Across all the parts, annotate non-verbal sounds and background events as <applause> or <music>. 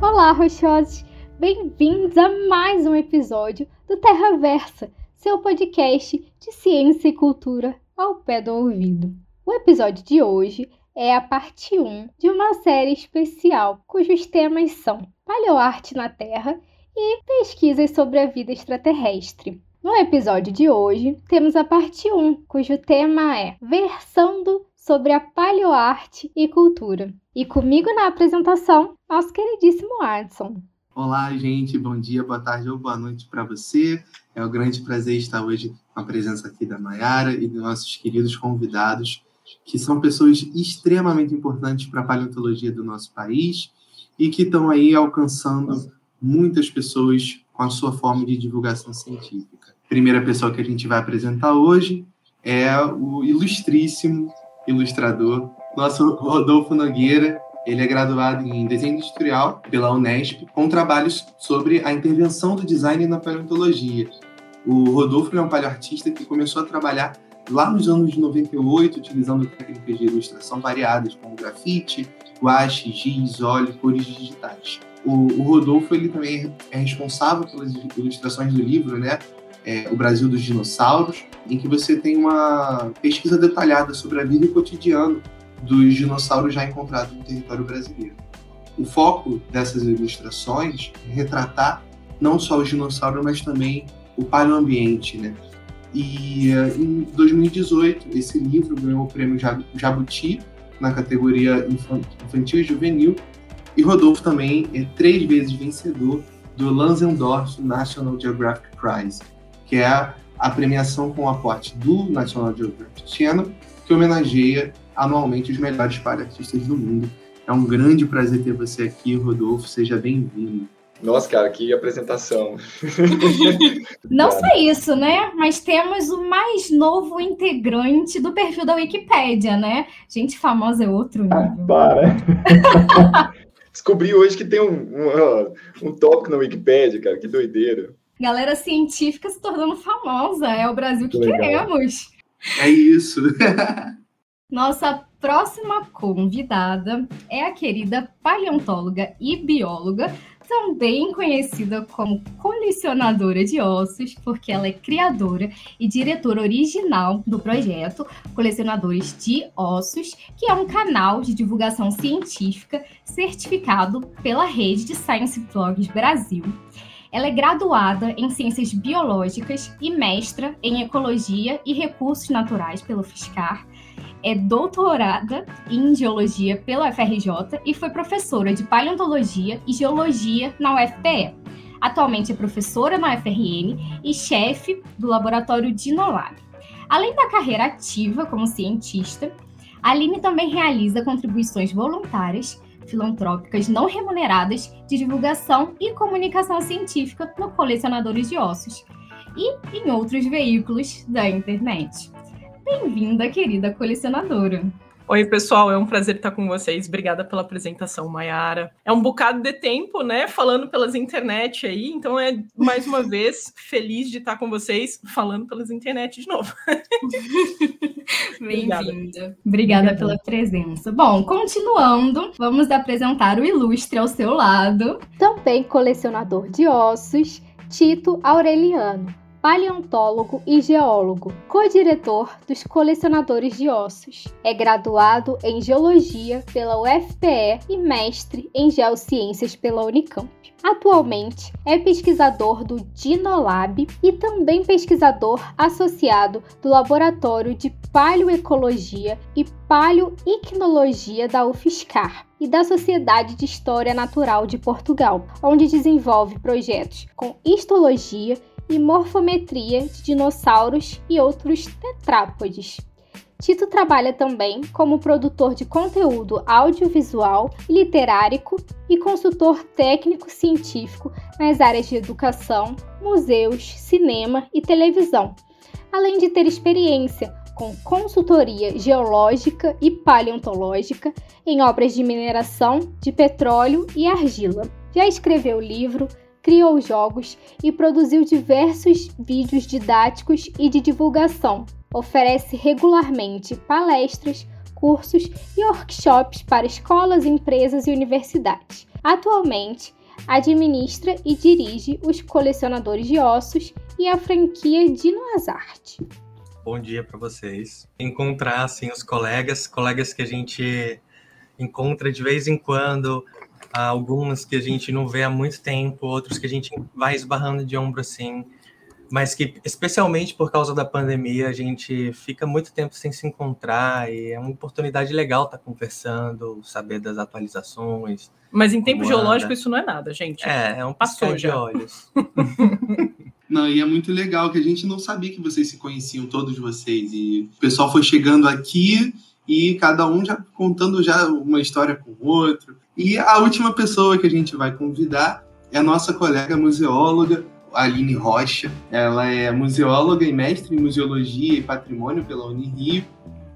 Olá, rochosos! Bem-vindos a mais um episódio do Terra Versa, seu podcast de ciência e cultura ao pé do ouvido. O episódio de hoje é a parte 1 de uma série especial cujos temas são paleoarte na Terra e pesquisas sobre a vida extraterrestre. No episódio de hoje, temos a parte 1, cujo tema é Versando sobre a paleoarte e cultura. E comigo na apresentação, nosso queridíssimo Adson. Olá, gente, bom dia, boa tarde ou boa noite para você. É um grande prazer estar hoje com a presença aqui da Mayara e dos nossos queridos convidados, que são pessoas extremamente importantes para a paleontologia do nosso país e que estão aí alcançando muitas pessoas com a sua forma de divulgação científica. A primeira pessoa que a gente vai apresentar hoje é o ilustríssimo ilustrador, nosso Rodolfo Nogueira. Ele é graduado em desenho industrial pela Unesp, com trabalhos sobre a intervenção do design na paleontologia. O Rodolfo é um paleoartista que começou a trabalhar lá nos anos 98, utilizando técnicas de ilustração variadas, como grafite, guache, giz, óleo, cores digitais. O, o, Rodolfo ele também é responsável pelas ilustrações do livro, né? É, o Brasil dos Dinossauros, em que você tem uma pesquisa detalhada sobre a vida e o cotidiano dos dinossauros já encontrados no território brasileiro. O foco dessas ilustrações é retratar não só os dinossauros, mas também o paleoambiente, né? E uh, em 2018, esse livro ganhou o prêmio Jabuti na categoria infantil e juvenil, e Rodolfo também é três vezes vencedor do Lanzendorf National Geographic Prize, que é a premiação com aporte do National Geographic Channel, que homenageia anualmente os melhores paleartistas do mundo. É um grande prazer ter você aqui, Rodolfo. Seja bem-vindo. Nossa, cara, que apresentação. <laughs> Não só isso, né? Mas temos o mais novo integrante do perfil da Wikipédia, né? Gente famosa é outro ah, nível. Ah, para! <laughs> Descobri hoje que tem um, um, um tópico na Wikipédia, cara, que doideira. Galera científica se tornando famosa, é o Brasil que Legal. queremos. É isso. <laughs> Nossa próxima convidada é a querida paleontóloga e bióloga também conhecida como colecionadora de ossos, porque ela é criadora e diretora original do projeto Colecionadores de Ossos, que é um canal de divulgação científica certificado pela rede de Science Blogs Brasil. Ela é graduada em Ciências Biológicas e mestra em Ecologia e Recursos Naturais pelo FISCAR é doutorada em geologia pela UFRJ e foi professora de paleontologia e geologia na UFPE. Atualmente é professora na UFRN e chefe do laboratório Dinolab. Além da carreira ativa como cientista, Aline também realiza contribuições voluntárias, filantrópicas não remuneradas de divulgação e comunicação científica no Colecionadores de Ossos e em outros veículos da internet. Bem-vinda, querida colecionadora. Oi, pessoal, é um prazer estar com vocês. Obrigada pela apresentação, Mayara. É um bocado de tempo, né, falando pelas internet aí, então é mais uma <laughs> vez feliz de estar com vocês falando pelas internet de novo. <laughs> Bem-vinda. Obrigada pela presença. Bom, continuando, vamos apresentar o ilustre ao seu lado, também colecionador de ossos, Tito Aureliano paleontólogo e geólogo, co-diretor dos Colecionadores de Ossos. É graduado em Geologia pela UFPE e mestre em Geociências pela Unicamp. Atualmente é pesquisador do Dinolab e também pesquisador associado do Laboratório de Paleoecologia e Paleoicnologia da UFSCar e da Sociedade de História Natural de Portugal, onde desenvolve projetos com histologia e morfometria de dinossauros e outros tetrápodes. Tito trabalha também como produtor de conteúdo audiovisual, literárico e consultor técnico-científico nas áreas de educação, museus, cinema e televisão, além de ter experiência com consultoria geológica e paleontológica em obras de mineração de petróleo e argila Já escreveu livro, criou jogos e produziu diversos vídeos didáticos e de divulgação. Oferece regularmente palestras, cursos e workshops para escolas, empresas e universidades. Atualmente, administra e dirige os colecionadores de ossos e a franquia Dino Azarte. Bom dia para vocês. Encontrar assim os colegas, colegas que a gente encontra de vez em quando, algumas que a gente não vê há muito tempo, outros que a gente vai esbarrando de ombro assim, mas que especialmente por causa da pandemia a gente fica muito tempo sem se encontrar e é uma oportunidade legal estar tá conversando, saber das atualizações. Mas em tempo geológico isso não é nada, gente. É, é um pastor de olhos. <laughs> Não, e é muito legal que a gente não sabia que vocês se conheciam, todos vocês. E o pessoal foi chegando aqui e cada um já contando já uma história com o outro. E a última pessoa que a gente vai convidar é a nossa colega museóloga, Aline Rocha. Ela é museóloga e mestre em museologia e patrimônio pela Unirio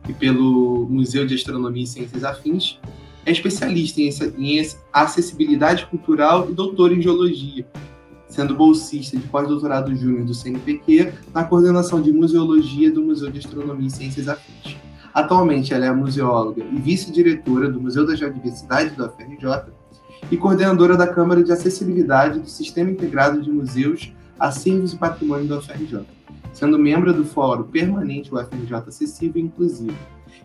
e pelo Museu de Astronomia e Ciências Afins. É especialista em, em acessibilidade cultural e doutora em geologia, sendo bolsista de pós-doutorado júnior do CNPq na coordenação de museologia do Museu de Astronomia e Ciências Afins. Atualmente, ela é museóloga e vice-diretora do Museu da Geodiversidade do FRJ e coordenadora da Câmara de Acessibilidade do Sistema Integrado de Museus, Acervos e Patrimônio do FRJ, sendo membro do Fórum Permanente UFRJ Acessível e Inclusivo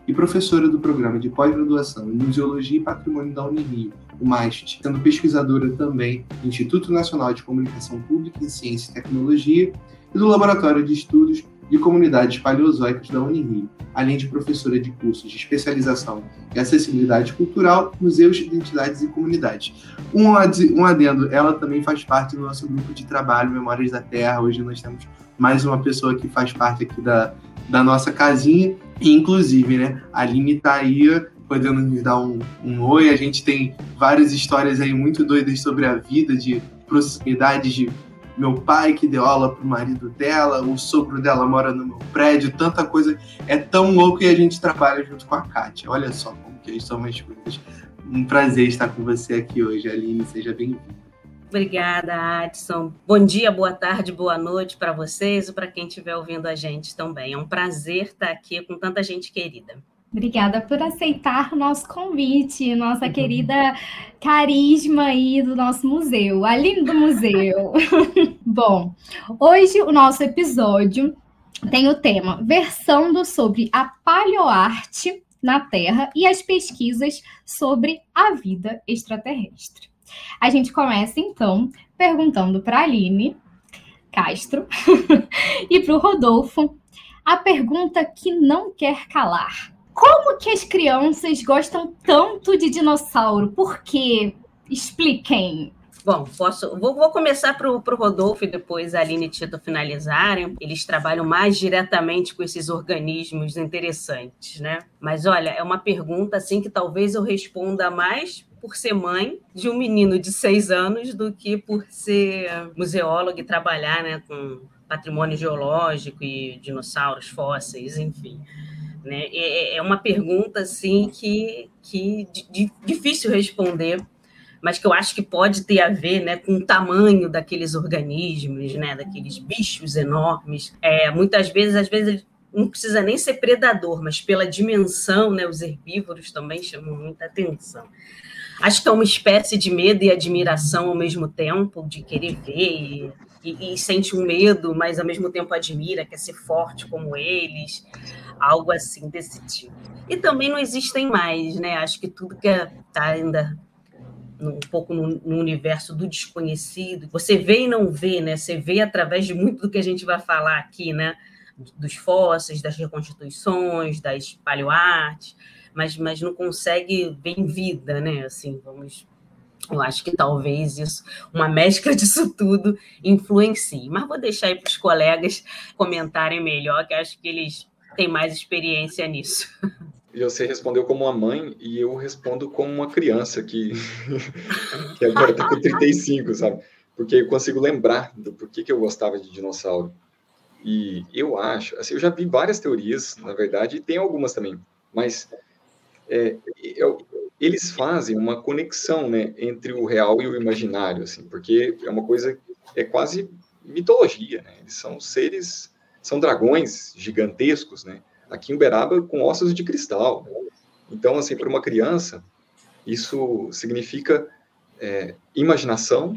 e professora do Programa de Pós-Graduação em Museologia e Patrimônio da Unirio, o MAST, sendo pesquisadora também do Instituto Nacional de Comunicação Pública em Ciência e Tecnologia e do Laboratório de Estudos de Comunidades Paleozoicas da Unirio, além de professora de cursos de especialização em acessibilidade cultural, museus, identidades e comunidades. Um, adendo, ela também faz parte do nosso grupo de trabalho Memórias da Terra. Hoje nós temos mais uma pessoa que faz parte aqui da, da nossa casinha, inclusive, né, a Aline está aí podendo nos dar um, um oi. A gente tem várias histórias aí muito doidas sobre a vida, de proximidades de meu pai que deu aula pro marido dela, o sogro dela mora no meu prédio, tanta coisa. É tão louco e a gente trabalha junto com a Kátia. Olha só como que são as coisas. Um prazer estar com você aqui hoje, Aline. Seja bem-vinda. Obrigada, Adson. Bom dia, boa tarde, boa noite para vocês e para quem estiver ouvindo a gente também. É um prazer estar aqui com tanta gente querida. Obrigada por aceitar o nosso convite, nossa uhum. querida carisma aí do nosso museu, Aline do museu. <laughs> Bom, hoje o nosso episódio tem o tema versando sobre a paleoarte na Terra e as pesquisas sobre a vida extraterrestre. A gente começa então perguntando para a Aline Castro <laughs> e para o Rodolfo a pergunta que não quer calar como que as crianças gostam tanto de dinossauro? Por quê? Expliquem. Bom, posso. Vou, vou começar para o Rodolfo e depois a Aline e Tito finalizarem. Eles trabalham mais diretamente com esses organismos interessantes, né? Mas olha, é uma pergunta assim que talvez eu responda mais por ser mãe de um menino de seis anos do que por ser museólogo e trabalhar né, com patrimônio geológico e dinossauros, fósseis, enfim. Né? É, é uma pergunta assim que, que difícil responder, mas que eu acho que pode ter a ver né, com o tamanho daqueles organismos, né, daqueles bichos enormes. É, muitas vezes, às vezes, não precisa nem ser predador, mas pela dimensão, né, os herbívoros também chamam muita atenção. Acho que é uma espécie de medo e admiração ao mesmo tempo, de querer ver e, e, e sente um medo, mas ao mesmo tempo admira, quer ser forte como eles algo assim desse tipo. E também não existem mais, né? Acho que tudo que está ainda um pouco no, no, universo do desconhecido, você vê e não vê, né? Você vê através de muito do que a gente vai falar aqui, né? Dos fósseis, das reconstituições, das paleoartes, mas, mas não consegue ver em vida, né? Assim, vamos eu acho que talvez isso, uma mescla <laughs> disso tudo, influencie. Mas vou deixar aí para os colegas comentarem melhor, que acho que eles tem mais experiência nisso. E você respondeu como uma mãe e eu respondo como uma criança que, <laughs> que agora está com 35, sabe? Porque eu consigo lembrar do porquê que eu gostava de dinossauro. E eu acho, assim, eu já vi várias teorias, na verdade, e tem algumas também, mas é, eu, eles fazem uma conexão, né, entre o real e o imaginário, assim, porque é uma coisa é quase mitologia, né? Eles são seres, são dragões gigantescos, né? Aqui em Uberaba com ossos de cristal. Né? Então, assim, para uma criança, isso significa é, imaginação,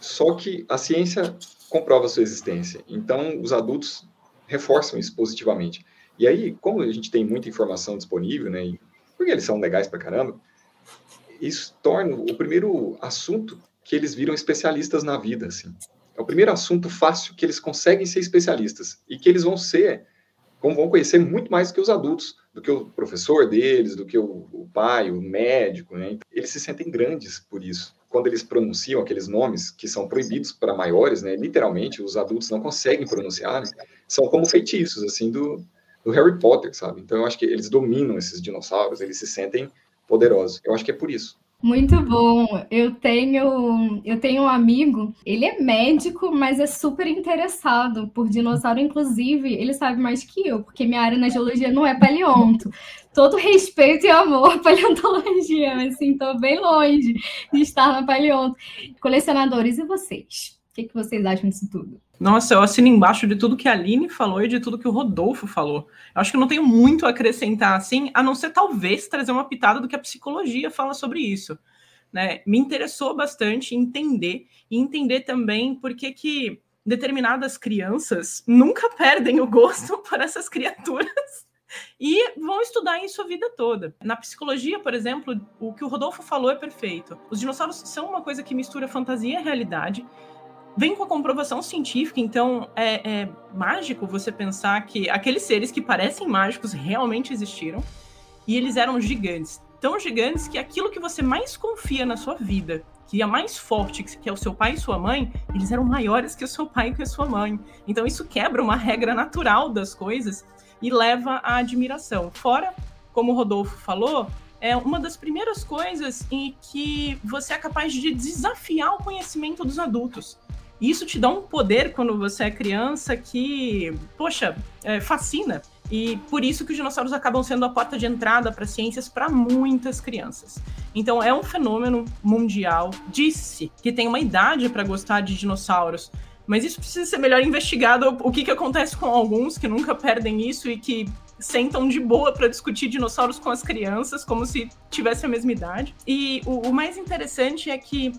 só que a ciência comprova sua existência. Então, os adultos reforçam isso positivamente. E aí, como a gente tem muita informação disponível, né, porque eles são legais pra caramba, isso torna o primeiro assunto que eles viram especialistas na vida, assim. É o primeiro assunto fácil que eles conseguem ser especialistas e que eles vão ser, como vão conhecer muito mais que os adultos, do que o professor deles, do que o, o pai, o médico, né? Eles se sentem grandes por isso. Quando eles pronunciam aqueles nomes que são proibidos para maiores, né? Literalmente, os adultos não conseguem pronunciar, né? São como feitiços, assim, do, do Harry Potter, sabe? Então, eu acho que eles dominam esses dinossauros, eles se sentem poderosos. Eu acho que é por isso. Muito bom. Eu tenho, eu tenho um amigo, ele é médico, mas é super interessado por dinossauro. Inclusive, ele sabe mais que eu, porque minha área na geologia não é paleonto. Todo respeito e amor à paleontologia, mas assim, tô bem longe de estar na paleonto. Colecionadores, e vocês? O que, que vocês acham disso tudo? Nossa, eu assino embaixo de tudo que a Aline falou e de tudo que o Rodolfo falou. Eu acho que não tenho muito a acrescentar, assim, a não ser talvez trazer uma pitada do que a psicologia fala sobre isso. Né? Me interessou bastante entender e entender também por que, que determinadas crianças nunca <laughs> perdem o gosto <laughs> por essas criaturas <laughs> e vão estudar isso a vida toda. Na psicologia, por exemplo, o que o Rodolfo falou é perfeito. Os dinossauros são uma coisa que mistura fantasia e realidade vem com a comprovação científica, então é, é, mágico você pensar que aqueles seres que parecem mágicos realmente existiram e eles eram gigantes. Tão gigantes que aquilo que você mais confia na sua vida, que é mais forte, que é o seu pai e sua mãe, eles eram maiores que o seu pai e que a sua mãe. Então isso quebra uma regra natural das coisas e leva à admiração. Fora, como o Rodolfo falou, é uma das primeiras coisas em que você é capaz de desafiar o conhecimento dos adultos. Isso te dá um poder quando você é criança que, poxa, é, fascina. E por isso que os dinossauros acabam sendo a porta de entrada para ciências para muitas crianças. Então é um fenômeno mundial. Disse que tem uma idade para gostar de dinossauros, mas isso precisa ser melhor investigado. O que, que acontece com alguns que nunca perdem isso e que sentam de boa para discutir dinossauros com as crianças, como se tivesse a mesma idade. E o, o mais interessante é que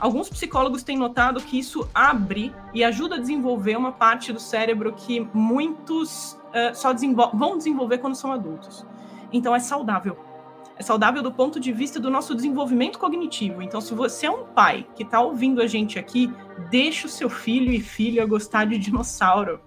Alguns psicólogos têm notado que isso abre e ajuda a desenvolver uma parte do cérebro que muitos uh, só desenvol vão desenvolver quando são adultos. Então é saudável. É saudável do ponto de vista do nosso desenvolvimento cognitivo. Então, se você é um pai que está ouvindo a gente aqui, deixa o seu filho e filha gostar de dinossauro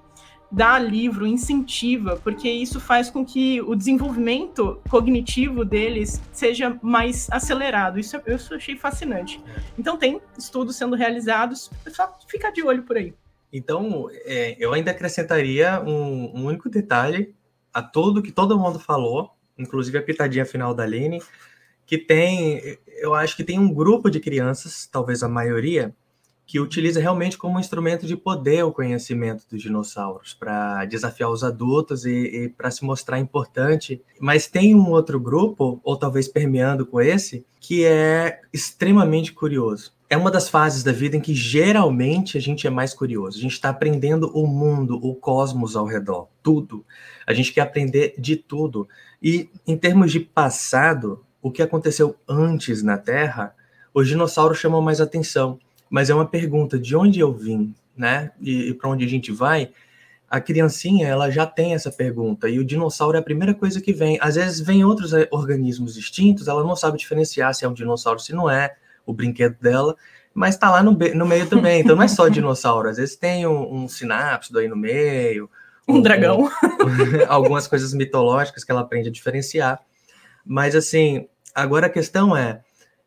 dá livro, incentiva, porque isso faz com que o desenvolvimento cognitivo deles seja mais acelerado. Isso eu achei fascinante. Então tem estudos sendo realizados, só ficar de olho por aí. Então, é, eu ainda acrescentaria um, um, único detalhe a tudo que todo mundo falou, inclusive a pitadinha final da Aline, que tem, eu acho que tem um grupo de crianças, talvez a maioria, que utiliza realmente como um instrumento de poder o conhecimento dos dinossauros, para desafiar os adultos e, e para se mostrar importante. Mas tem um outro grupo, ou talvez permeando com esse, que é extremamente curioso. É uma das fases da vida em que geralmente a gente é mais curioso. A gente está aprendendo o mundo, o cosmos ao redor, tudo. A gente quer aprender de tudo. E em termos de passado, o que aconteceu antes na Terra, os dinossauros chamam mais atenção mas é uma pergunta de onde eu vim, né? E, e para onde a gente vai. A criancinha, ela já tem essa pergunta, e o dinossauro é a primeira coisa que vem. Às vezes vem outros eh, organismos distintos, ela não sabe diferenciar se é um dinossauro, se não é, o brinquedo dela, mas está lá no, no, meio também. Então não é só dinossauro, às vezes tem um, um sinápsido aí no meio. <laughs> Um, um dragão. Um, <laughs> algumas coisas mitológicas que ela aprende a diferenciar. Mas assim, agora a questão é,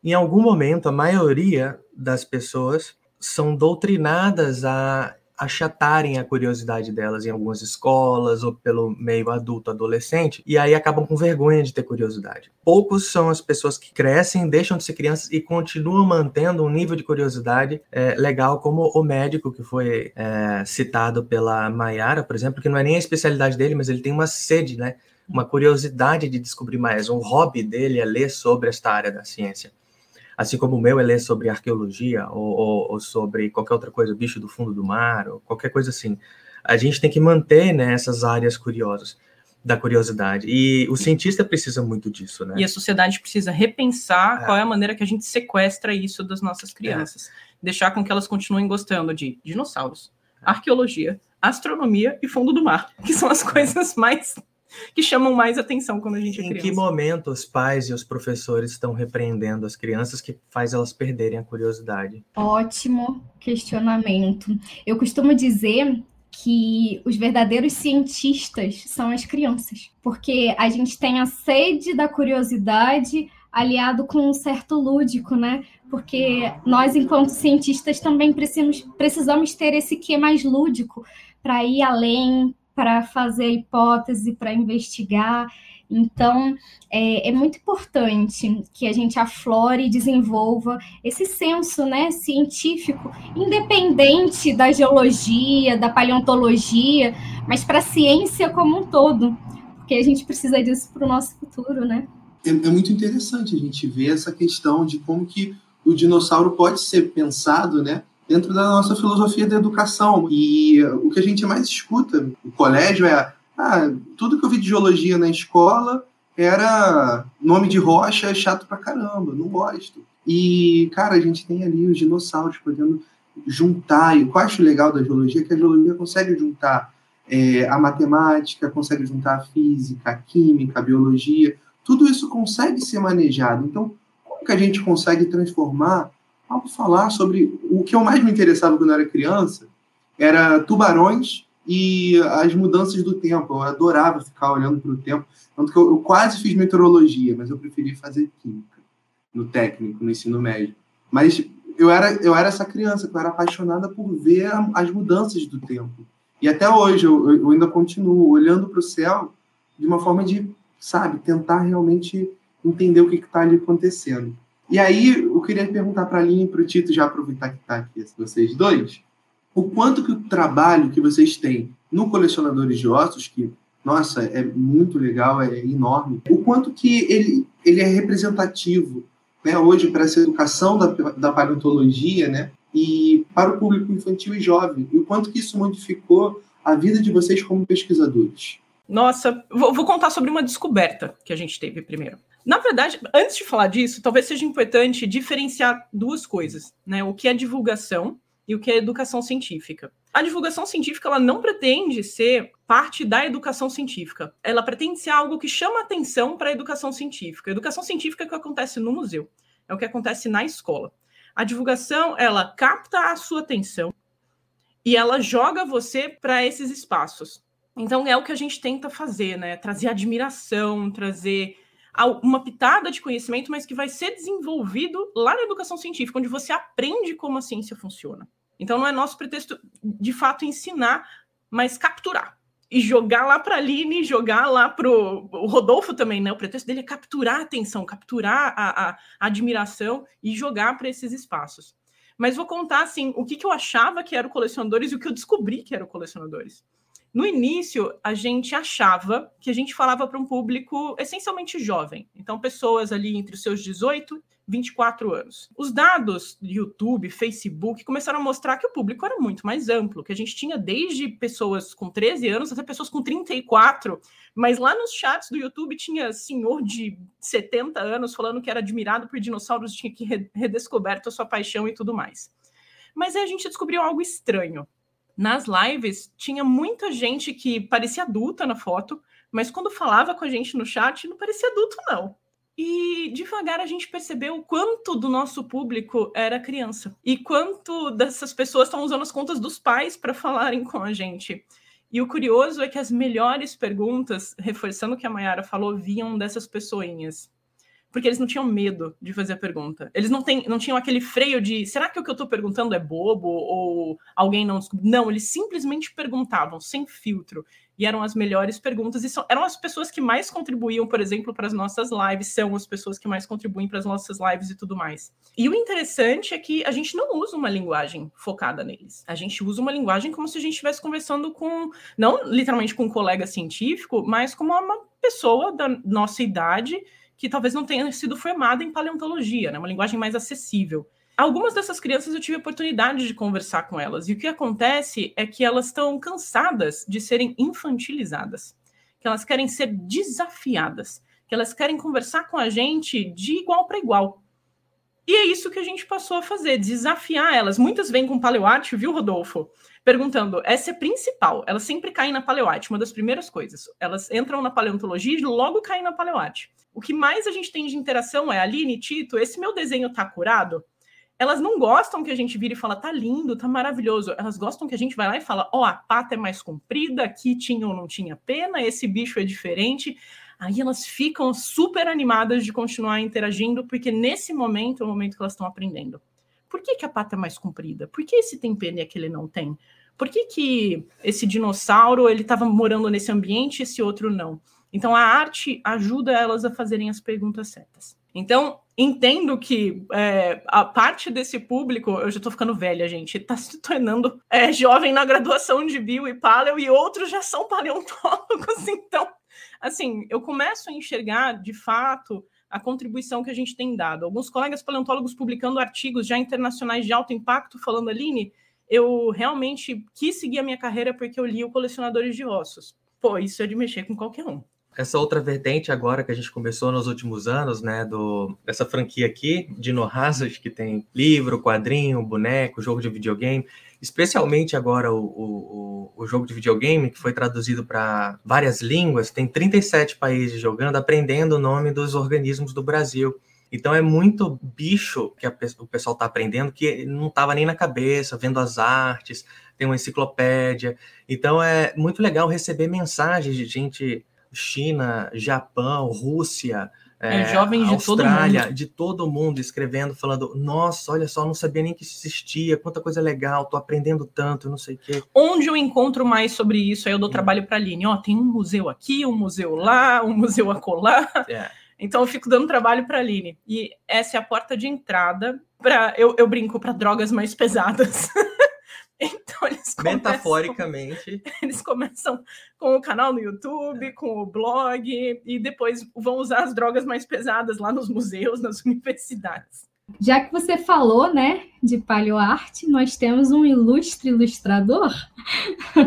em algum momento, a maioria das pessoas são doutrinadas a achatarem a curiosidade delas em algumas escolas ou pelo meio adulto, adolescente, e aí acabam com vergonha de ter curiosidade. Poucos são as pessoas que crescem, deixam de ser crianças e continuam mantendo um nível de curiosidade é, legal, como o médico que foi é, citado pela Mayara, por exemplo, que não é nem a especialidade dele, mas ele tem uma sede, né? uma curiosidade de descobrir mais. Um hobby dele é ler sobre esta área da ciência. Assim como o meu é ler sobre arqueologia ou, ou, ou sobre qualquer outra coisa, bicho do fundo do mar, ou qualquer coisa assim. A gente tem que manter né, essas áreas curiosas da curiosidade. E o cientista precisa muito disso, né? E a sociedade precisa repensar é. qual é a maneira que a gente sequestra isso das nossas crianças. É. Deixar com que elas continuem gostando de dinossauros, é. arqueologia, astronomia e fundo do mar, que são as coisas mais que chamam mais atenção quando a gente é em criança. Em que momento os pais e os professores estão repreendendo as crianças que faz elas perderem a curiosidade? Ótimo questionamento. Eu costumo dizer que os verdadeiros cientistas são as crianças, porque a gente tem a sede da curiosidade aliado com um certo lúdico, né? Porque nós, enquanto cientistas, também precisamos, precisamos ter esse que mais lúdico para ir além, para fazer hipótese, para investigar. Então, é, é, muito importante que a gente aflore e desenvolva esse senso né, científico, independente da geologia, da paleontologia, mas para a ciência como um todo, porque a gente precisa disso para o nosso futuro, né? É, é muito interessante a gente ver essa questão de como que o dinossauro pode ser pensado, né? Dentro da nossa filosofia da educação. E o que a gente mais escuta no colégio é ah, tudo que eu vi de geologia na escola era nome de rocha chato pra caramba, não gosto. E, cara, a gente tem ali os dinossauros podendo juntar, e o que eu acho legal da geologia é que a geologia consegue juntar é, a matemática, consegue juntar a física, a química, a biologia, tudo isso consegue ser manejado. Então, como que a gente consegue transformar falar sobre o que eu mais me interessava quando eu era criança, era tubarões e as mudanças do tempo. Eu adorava ficar olhando para o tempo. Tanto que eu, eu, quase fiz meteorologia, mas eu preferi fazer química no técnico, no ensino médio. Mas eu era, eu era essa criança que era apaixonada por ver as mudanças do tempo. E até hoje eu, eu ainda continuo olhando para o céu de uma forma de, sabe, tentar realmente entender o que está ali acontecendo. E aí queria perguntar para a Aline e para o Tito, já aproveitar que está aqui vocês dois, o quanto que o trabalho que vocês têm no Colecionadores de Ossos, que, nossa, é muito legal, é enorme, o quanto que ele, ele é representativo né, hoje para essa educação da, da paleontologia, né, e para o público infantil e jovem, e o quanto que isso modificou a vida de vocês como pesquisadores. Nossa, vou, vou contar sobre uma descoberta que a gente teve primeiro. Na verdade, antes de falar disso, talvez seja importante diferenciar duas coisas, né? O que é divulgação e o que é educação científica. A divulgação científica ela não pretende ser parte da educação científica. Ela pretende ser algo que chama atenção para a educação científica. A educação científica é o que acontece no museu, é o que acontece na escola. A divulgação, ela capta a sua atenção e ela joga você para esses espaços. Então é o que a gente tenta fazer, né? Trazer admiração, trazer uma pitada de conhecimento, mas que vai ser desenvolvido lá na educação científica, onde você aprende como a ciência funciona. Então não é nosso pretexto de fato ensinar, mas capturar e jogar lá para a Aline, jogar lá para o Rodolfo também, né? O pretexto dele é capturar a atenção, capturar a, a, admiração e jogar para esses espaços. Mas vou contar assim o que, que eu achava que era o colecionadores e o que eu descobri que era o colecionadores. No início, a gente achava que a gente falava para um público essencialmente jovem, então pessoas ali entre os seus 18 24 anos. Os dados do YouTube, Facebook começaram a mostrar que o público era muito mais amplo, que a gente tinha desde pessoas com 13 anos até pessoas com 34, mas lá nos chats do YouTube tinha senhor de 70 anos falando que era admirado por dinossauros, tinha que redescoberto a sua paixão e tudo mais. Mas aí a gente descobriu algo estranho nas lives tinha muita gente que parecia adulta na foto, mas quando falava com a gente no chat não parecia adulto, não. E devagar a gente percebeu o quanto do nosso público era criança e quanto dessas pessoas estão usando as contas dos pais para falarem com a gente. E o curioso é que as melhores perguntas, reforçando o que a Mayara falou, vinham dessas pessoinhas. Porque eles não tinham medo de fazer a pergunta. Eles não, tem, não tinham aquele freio de será que o que eu estou perguntando é bobo ou alguém não descobriu? Não, eles simplesmente perguntavam sem filtro. E eram as melhores perguntas, e são, eram as pessoas que mais contribuíam, por exemplo, para as nossas lives, são as pessoas que mais contribuem para as nossas lives e tudo mais. E o interessante é que a gente não usa uma linguagem focada neles. A gente usa uma linguagem como se a gente estivesse conversando com, não literalmente com um colega científico, mas como uma pessoa da nossa idade que talvez não tenha sido formada em paleontologia, né? uma linguagem mais acessível. Algumas dessas crianças eu tive a oportunidade de conversar com elas, e o que acontece é que elas estão cansadas de serem infantilizadas, que elas querem ser desafiadas, que elas querem conversar com a gente de igual para igual. E é isso que a gente passou a fazer, desafiar elas. Muitas vêm com paleoarte, viu, Rodolfo? Perguntando, essa é principal, elas sempre caem na paleoarte, uma das primeiras coisas. Elas entram na paleontologia e logo caem na paleoarte. O que mais a gente tem de interação é, Aline, Tito, esse meu desenho tá curado? Elas não gostam que a gente vire e fala, tá lindo, tá maravilhoso. Elas gostam que a gente vai lá e fala, ó, oh, a pata é mais comprida, aqui tinha ou não tinha pena, esse bicho é diferente. Aí elas ficam super animadas de continuar interagindo, porque nesse momento é o momento que elas estão aprendendo. Por que, que a pata é mais comprida? Por que esse tem pena e aquele não tem? Por que, que esse dinossauro ele estava morando nesse ambiente e esse outro não? Então, a arte ajuda elas a fazerem as perguntas certas. Então, entendo que é, a parte desse público, eu já estou ficando velha, gente, está se tornando é, jovem na graduação de bio e paleo, e outros já são paleontólogos. <laughs> Então, assim, eu começo a enxergar, de fato, a contribuição que a gente tem dado. Alguns colegas paleontólogos publicando artigos já internacionais de alto impacto, falando, Aline, eu realmente quis seguir a minha carreira porque eu li o Colecionadores de Ossos. Pô, isso é de mexer com qualquer um essa outra vertente agora que a gente começou nos últimos anos, né, do essa franquia aqui, de Hazard, que tem livro, quadrinho, boneco, jogo de videogame, especialmente agora o, o, o jogo de videogame, que foi traduzido para várias línguas, tem 37 países jogando, aprendendo o nome dos organismos do Brasil. Então é muito bicho que a, o pessoal está aprendendo que não estava nem na cabeça, vendo as artes, tem uma enciclopédia. Então é muito legal receber mensagens de gente China, Japão, Rússia, é, é, jovens de Austrália, todo mundo. de todo mundo escrevendo, falando: Nossa, olha só, não sabia nem que isso existia, quanta coisa legal, tô aprendendo tanto, não sei o quê. Onde eu encontro mais sobre isso? Aí eu dou hum. trabalho para a Aline: Ó, tem um museu aqui, um museu lá, um <laughs> museu acolá. É. Então eu fico dando trabalho para a Aline. E essa é a porta de entrada para. Eu, eu brinco para drogas mais pesadas. <laughs> <laughs> Então eles começam, Metaforicamente. <laughs> Eles começam com o canal no YouTube, é. com o blog, e depois vão usar as drogas mais pesadas lá nos museus, nas <laughs> universidades. Já que você falou, né, de paleoarte, nós temos um ilustre ilustrador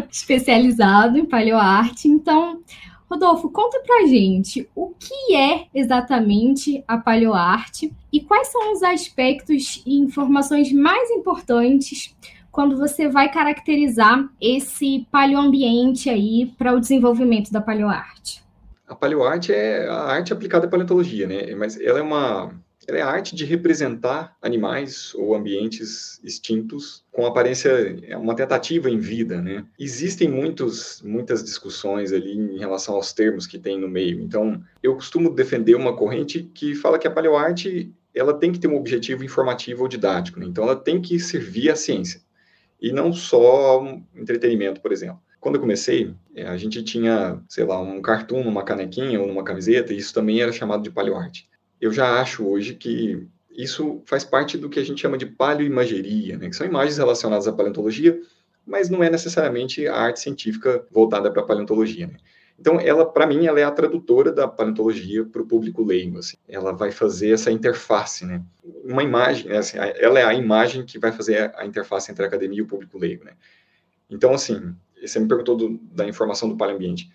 especializado em paleoarte. Então, Rodolfo, conta pra gente o que é exatamente a paleoarte e quais são os aspectos e informações mais importantes quando você vai caracterizar esse paleoambiente aí para o desenvolvimento da paleoarte? A paleoarte é a arte aplicada à paleontologia, né? Mas ela é uma ela é a arte de representar animais ou ambientes extintos com aparência, é uma tentativa em vida, né? Existem muitos, muitas discussões ali em relação aos termos que tem no meio. Então, eu costumo defender uma corrente que fala que a paleoarte ela tem que ter um objetivo informativo ou didático, né? então ela tem que servir à ciência e não só entretenimento, por exemplo. Quando eu comecei, é, a gente tinha, sei lá, um cartoon numa canequinha ou numa camiseta, e isso também era chamado de paleoarte. Eu já acho hoje que isso faz parte do que a gente chama de paleoimageria, né? que são imagens relacionadas à paleontologia, mas não é necessariamente a arte científica voltada para a paleontologia. Né? Então, ela, para mim, ela é a tradutora da paleontologia para o público leigo. Assim. Ela vai fazer essa interface, né? Uma imagem, assim, ela é a imagem que vai fazer a interface entre a academia e o público leigo, né? Então, assim, você me perguntou do, da informação do paleoambiente.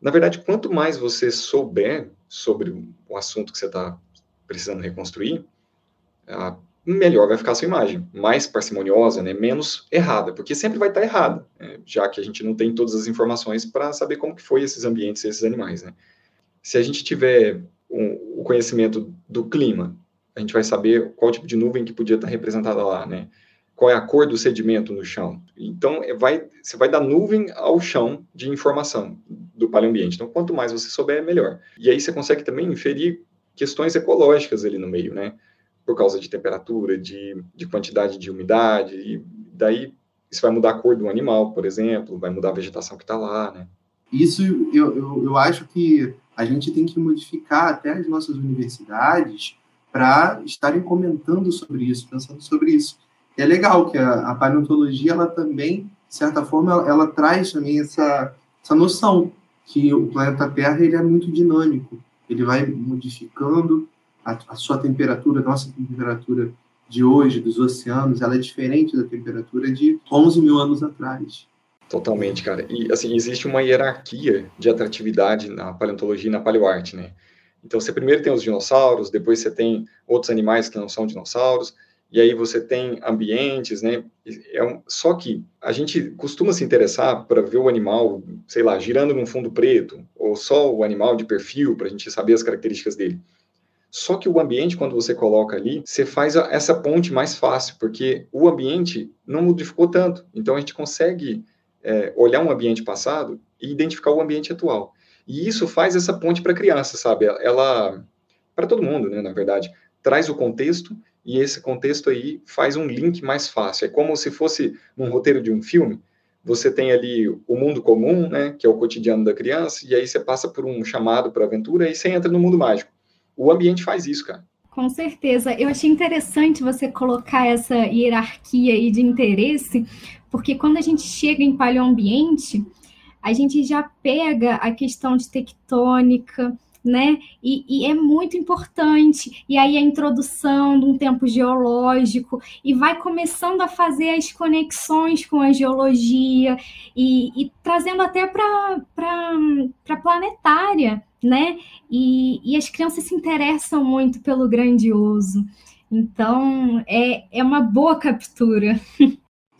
Na verdade, quanto mais você souber sobre o assunto que você está precisando reconstruir, a melhor vai ficar a sua imagem, mais parcimoniosa, né, menos errada, porque sempre vai estar errada, né, já que a gente não tem todas as informações para saber como que foi esses ambientes, esses animais, né. Se a gente tiver um, o conhecimento do clima, a gente vai saber qual tipo de nuvem que podia estar representada lá, né, qual é a cor do sedimento no chão. Então, é, vai, você vai dar nuvem ao chão de informação do paleoambiente. Então, quanto mais você souber, melhor. E aí você consegue também inferir questões ecológicas ali no meio, né? Por causa de temperatura, de, de quantidade de umidade, e daí isso vai mudar a cor do animal, por exemplo, vai mudar a vegetação que está lá, né? Isso eu, eu, eu acho que a gente tem que modificar até as nossas universidades para estarem comentando sobre isso, pensando sobre isso. E é legal que a, a paleontologia, ela também, de certa forma, ela, ela traz também essa, essa noção que o planeta Terra ele é muito dinâmico. Ele vai modificando a, a sua temperatura, a nossa temperatura de hoje, dos oceanos, ela é diferente da temperatura de 11 mil anos atrás. Totalmente, cara. E, assim, existe uma hierarquia de atratividade na paleontologia e na paleoarte, né? Então, você primeiro tem os dinossauros, depois você tem outros animais que não são dinossauros, e aí você tem ambientes, né? É um, só que a gente costuma se interessar para ver o animal, sei lá, girando num fundo preto, ou só o animal de perfil, para a gente saber as características dele. Só que o ambiente, quando você coloca ali, você faz essa ponte mais fácil, porque o ambiente não modificou tanto. Então a gente consegue é, olhar um ambiente passado e identificar o ambiente atual. E isso faz essa ponte para a criança, sabe? Ela, para todo mundo, né, na verdade, traz o contexto e esse contexto aí faz um link mais fácil. É como se fosse num roteiro de um filme, você tem ali o mundo comum, né, que é o cotidiano da criança, e aí você passa por um chamado para aventura e você entra no mundo mágico. O ambiente faz isso, cara. Com certeza. Eu achei interessante você colocar essa hierarquia aí de interesse, porque quando a gente chega em paleoambiente, a gente já pega a questão de tectônica, né? E, e, é muito importante. E aí a introdução de um tempo geológico e vai começando a fazer as conexões com a geologia e, e trazendo até para a planetária, né? E, e as crianças se interessam muito pelo grandioso. Então é, é uma boa captura.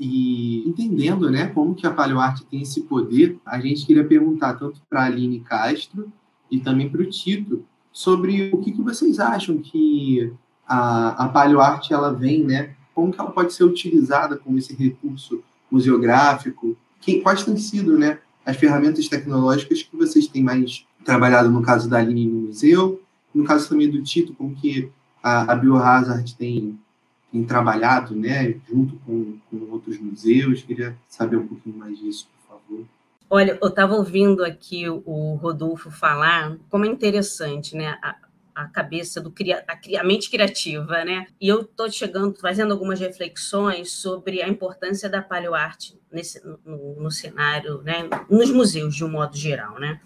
E entendendo né, como que a paleoarte tem esse poder, a gente queria perguntar tanto para a Aline Castro e também para o Tito sobre o que, que vocês acham que a, a paleoarte ela vem, né? Como que ela pode ser utilizada como esse recurso museográfico? Quais têm sido, né, as ferramentas tecnológicas que vocês têm mais trabalhado no caso da Aline no museu, no caso também do Tito, como que a, a Biohazard tem, tem trabalhado, né, junto com, com outros museus. Queria saber um pouquinho mais disso, por favor. Olha, eu estava ouvindo aqui o Rodolfo falar, como é interessante, né? A, a cabeça do a, a mente criativa, né? E eu estou chegando, fazendo algumas reflexões sobre a importância da paleoarte nesse, no, no, cenário, né? Nos museus de um modo geral, né?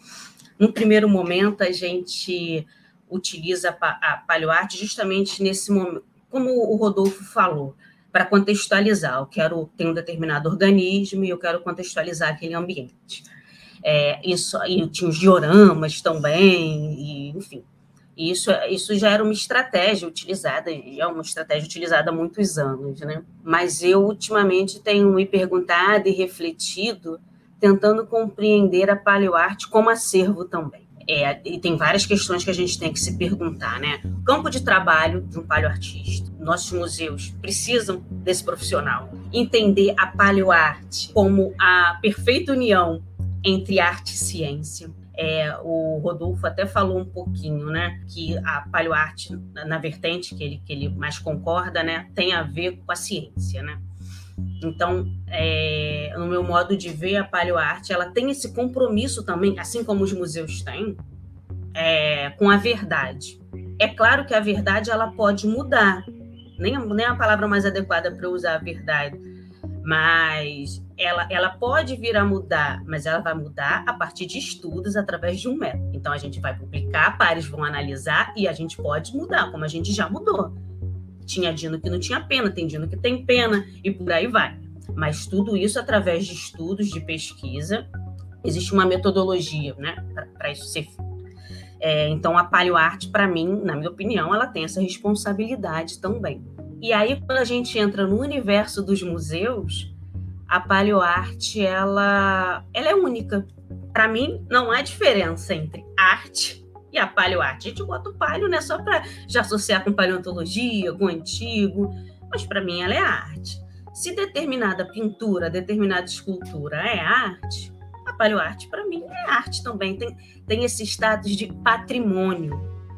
Num primeiro momento a gente utiliza a, paleoarte justamente nesse momento, como o Rodolfo falou, para contextualizar. Eu quero ter um determinado organismo e eu quero contextualizar aquele ambiente. É, isso tinha os dioramas também, e, enfim. Isso, isso já era uma estratégia utilizada, e é uma estratégia utilizada há muitos anos, né? Mas eu, ultimamente, tenho me perguntado e refletido, tentando compreender a paleoarte como acervo também. É, e tem várias questões que a gente tem que se perguntar, né? Campo de trabalho de um paleoartista. Nossos museus precisam desse profissional. Entender a paleoarte como a perfeita união entre arte e ciência. É, o Rodolfo até falou um pouquinho, né, que a paleoarte, na vertente que ele, que ele mais concorda, né, tem a ver com a ciência, né. Então, é, no meu modo de ver, a paleoarte ela tem esse compromisso também, assim como os museus têm, é, com a verdade. É claro que a verdade ela pode mudar, nem, nem a palavra mais adequada para usar a verdade, mas ela, ela pode vir a mudar, mas ela vai mudar a partir de estudos através de um método. Então a gente vai publicar, pares vão analisar e a gente pode mudar, como a gente já mudou. Tinha dino que não tinha pena, tem dino que tem pena, e por aí vai. Mas tudo isso através de estudos, de pesquisa, existe uma metodologia né, para isso ser feito. É, então, a paleoarte, para mim, na minha opinião, ela tem essa responsabilidade também. E aí, quando a gente entra no universo dos museus, a paleoarte, ela, ela é única. Para mim, não há diferença entre arte e a paleoarte. A gente bota o paleo, né, só para já associar com paleontologia, com antigo, mas para mim ela é arte. Se determinada pintura, determinada escultura é arte, a paleoarte para mim é arte também. Tem, tem esse status de patrimônio.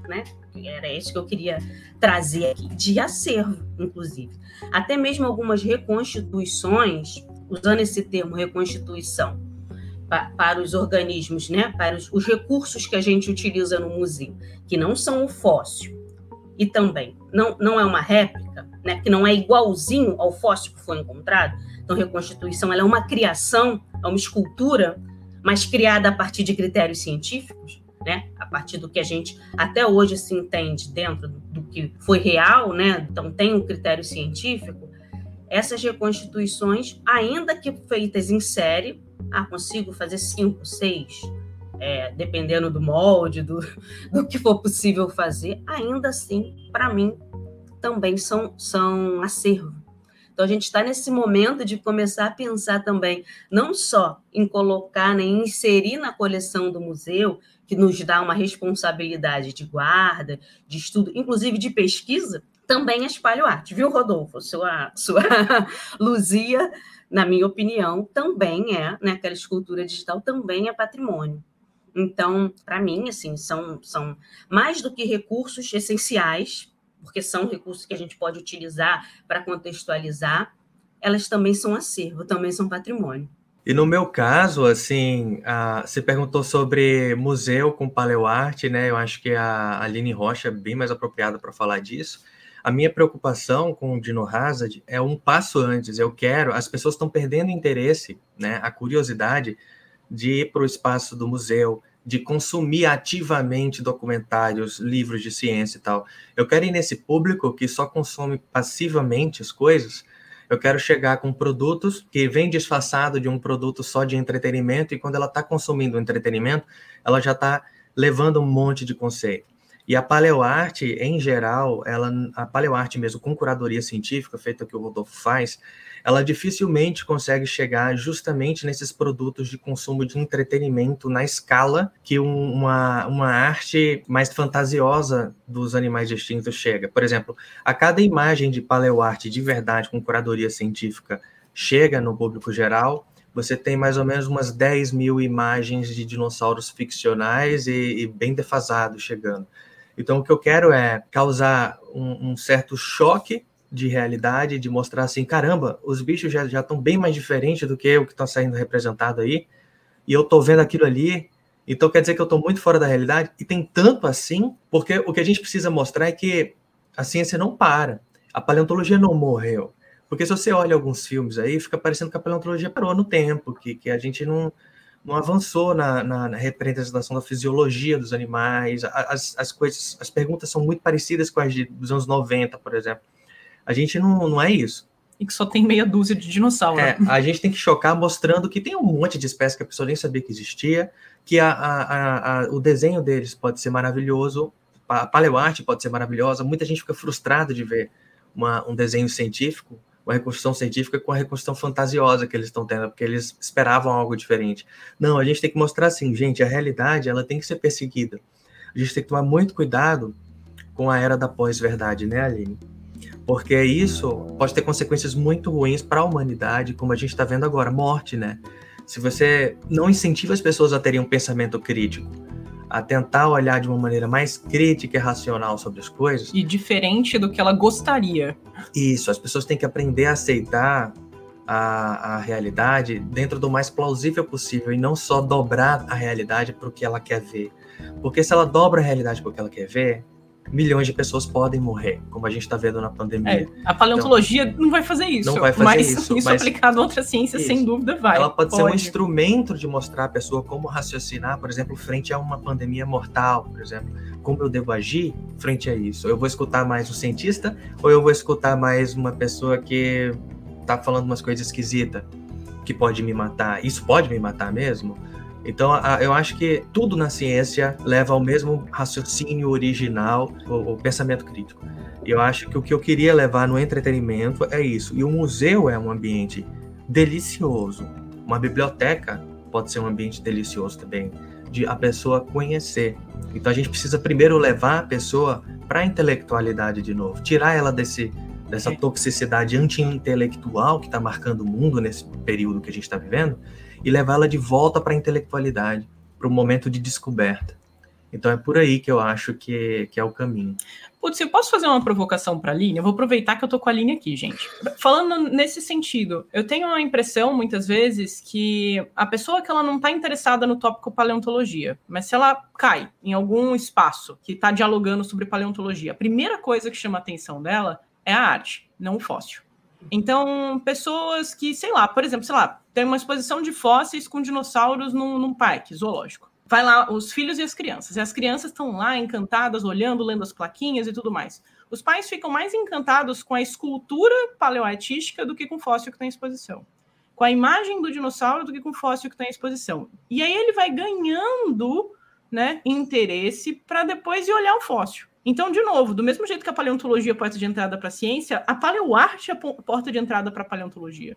né? Era isso que eu queria trazer aqui, de acervo, inclusive. Até mesmo algumas reconstituições, usando esse termo reconstituição, para os organismos, né? para os, os recursos que a gente utiliza no museu, que não são o fóssil, e também não, não é uma réplica, né? que não é igualzinho ao fóssil que foi encontrado. Então, reconstituição ela é uma criação, é uma escultura, mas criada a partir de critérios científicos, né? a partir do que a gente até hoje se entende dentro do que foi real, né? então tem um critério científico. Essas reconstituições, ainda que feitas em série, ah, consigo fazer cinco, seis, é, dependendo do molde, do, <laughs> do que for possível fazer, ainda assim, para mim, também são, são acervo. Então, a gente está nesse momento de começar a pensar também, não só em colocar, nem né, inserir na coleção do museu, que nos dá uma responsabilidade de guarda, de estudo, inclusive de pesquisa, também é arte, viu, Rodolfo? Sua, <laughs> sua Luzia na minha opinião, também é, né, aquela escultura digital também é patrimônio. Então, para mim, assim, são, são mais do que recursos essenciais, porque são recursos que a gente pode utilizar para contextualizar, elas também são acervo, também são patrimônio. E no meu caso, assim, a, você perguntou sobre museu com paleoarte, né? Eu acho que a Aline Rocha é bem mais apropriada para falar disso. A minha preocupação com o Dino Hazard é um passo antes. Eu quero, as pessoas estão perdendo interesse, né, a curiosidade de ir para o espaço do museu, de consumir ativamente documentários, livros de ciência e tal. Eu quero ir nesse público que só consome passivamente as coisas. Eu quero chegar com produtos que vem disfarçado de um produto só de entretenimento e quando ela está consumindo entretenimento, ela já está levando um monte de conceito. E a paleoarte, em geral, ela, a paleoarte mesmo, com curadoria científica, feita que o Rodolfo faz, ela dificilmente consegue chegar justamente nesses produtos de consumo de entretenimento na escala que um, uma, uma arte mais fantasiosa dos animais extintos chega. Por exemplo, a cada imagem de paleoarte de verdade, com curadoria científica, chega no público geral, você tem mais ou menos umas 10 mil imagens de dinossauros ficcionais e, e bem defasados chegando. Então, o que eu quero é causar um, um certo choque de realidade, de mostrar assim, caramba, os bichos já estão bem mais diferentes do que o que está saindo representado aí, e eu estou vendo aquilo ali, então quer dizer que eu estou muito fora da realidade, e tem tanto assim, porque o que a gente precisa mostrar é que a ciência não para, a paleontologia não morreu, porque se você olha alguns filmes aí, fica parecendo que a paleontologia parou no tempo, que, que a gente não, não avançou na, na, na, representação da fisiologia dos animais. As, as coisas, as perguntas são muito parecidas com as de, dos anos 90, por exemplo. A gente não, não é isso. E que só tem meia dúzia de dinossauros. É, a gente tem que chocar mostrando que tem um monte de espécies que a pessoa nem sabia que existia, que a, a, a, o desenho deles pode ser maravilhoso, a paleoarte pode ser maravilhosa. Muita gente fica frustrada de ver uma, um desenho científico uma reconstrução científica com a reconstrução fantasiosa que eles estão tendo, porque eles esperavam algo diferente. Não, a gente tem que mostrar assim, gente, a realidade ela tem que ser perseguida. A gente tem que tomar muito cuidado com a era da pós-verdade, né, Aline? Porque isso pode ter consequências muito ruins para a humanidade, como a gente está vendo agora, morte, né? Se você não incentiva as pessoas a terem um pensamento crítico, a tentar olhar de uma maneira mais crítica e racional sobre as coisas. E diferente do que ela gostaria. Isso, as pessoas têm que aprender a aceitar a, a realidade dentro do mais plausível possível e não só dobrar a realidade para o que ela quer ver. Porque se ela dobra a realidade para o que ela quer ver, milhões de pessoas podem morrer, como a gente está vendo na pandemia. É, a paleontologia então, não vai fazer isso. Não vai fazer mas isso. <laughs> Isso mas aplicado a outras ciências, isso. sem dúvida, vai. Ela pode, pode, ser um instrumento de mostrar à pessoa como raciocinar, por exemplo, frente a uma pandemia mortal, por exemplo. Como eu devo agir frente a isso? Eu vou escutar mais um cientista ou eu vou escutar mais uma pessoa que está falando umas coisas esquisitas que pode me matar? Isso pode me matar mesmo? Então, a, eu acho que tudo na ciência leva ao mesmo raciocínio original, o, o pensamento crítico. Eu acho que o que eu queria levar no entretenimento é isso. E o museu é um ambiente delicioso. Uma biblioteca pode ser um ambiente delicioso também, de a pessoa conhecer. Então a gente precisa primeiro levar a pessoa para a intelectualidade de novo, tirar ela desse dessa toxicidade anti-intelectual que está marcando o mundo nesse período que a gente está vivendo e levá-la de volta para a intelectualidade, para o momento de descoberta. Então é por aí que eu acho que, que é o caminho. Putz, eu posso fazer uma provocação para a Aline? Eu vou aproveitar que eu tô com a Aline aqui, gente. Falando nesse sentido, eu tenho a impressão, muitas vezes, que a pessoa que ela não está interessada no tópico paleontologia, mas se ela cai em algum espaço que está dialogando sobre paleontologia, a primeira coisa que chama a atenção dela é a arte, não o fóssil. Então, pessoas que, sei lá, por exemplo, sei lá, tem uma exposição de fósseis com dinossauros num, num parque zoológico vai lá os filhos e as crianças. E as crianças estão lá encantadas, olhando, lendo as plaquinhas e tudo mais. Os pais ficam mais encantados com a escultura paleoartística do que com o fóssil que está em exposição. Com a imagem do dinossauro do que com o fóssil que está em exposição. E aí ele vai ganhando né, interesse para depois ir olhar o fóssil. Então, de novo, do mesmo jeito que a paleontologia é a porta de entrada para a ciência, a paleoarte é a porta de entrada para a paleontologia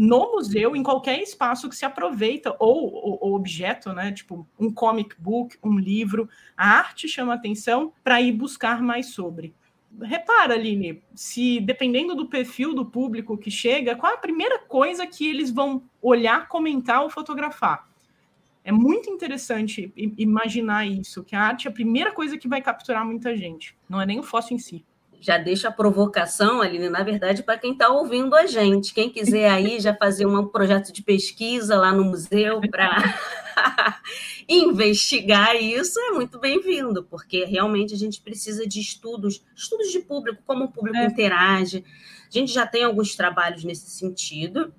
no museu, em qualquer espaço que se aproveita, ou objeto, né? Tipo um comic book, um livro, a arte chama atenção para ir buscar mais sobre. Repara, Aline, se dependendo do perfil do público que chega, qual é a primeira coisa que eles vão olhar, comentar ou fotografar? É muito interessante imaginar isso, que a arte é a primeira coisa que vai capturar muita gente, não é nem o fóssil em si já deixa a provocação, Aline, na verdade, para quem está ouvindo a gente. Quem quiser aí já fazer um projeto de pesquisa lá no museu para <laughs> investigar isso, é muito bem-vindo, porque realmente a gente precisa de estudos, estudos de público, como o público é. interage. A gente já tem alguns trabalhos nesse sentido,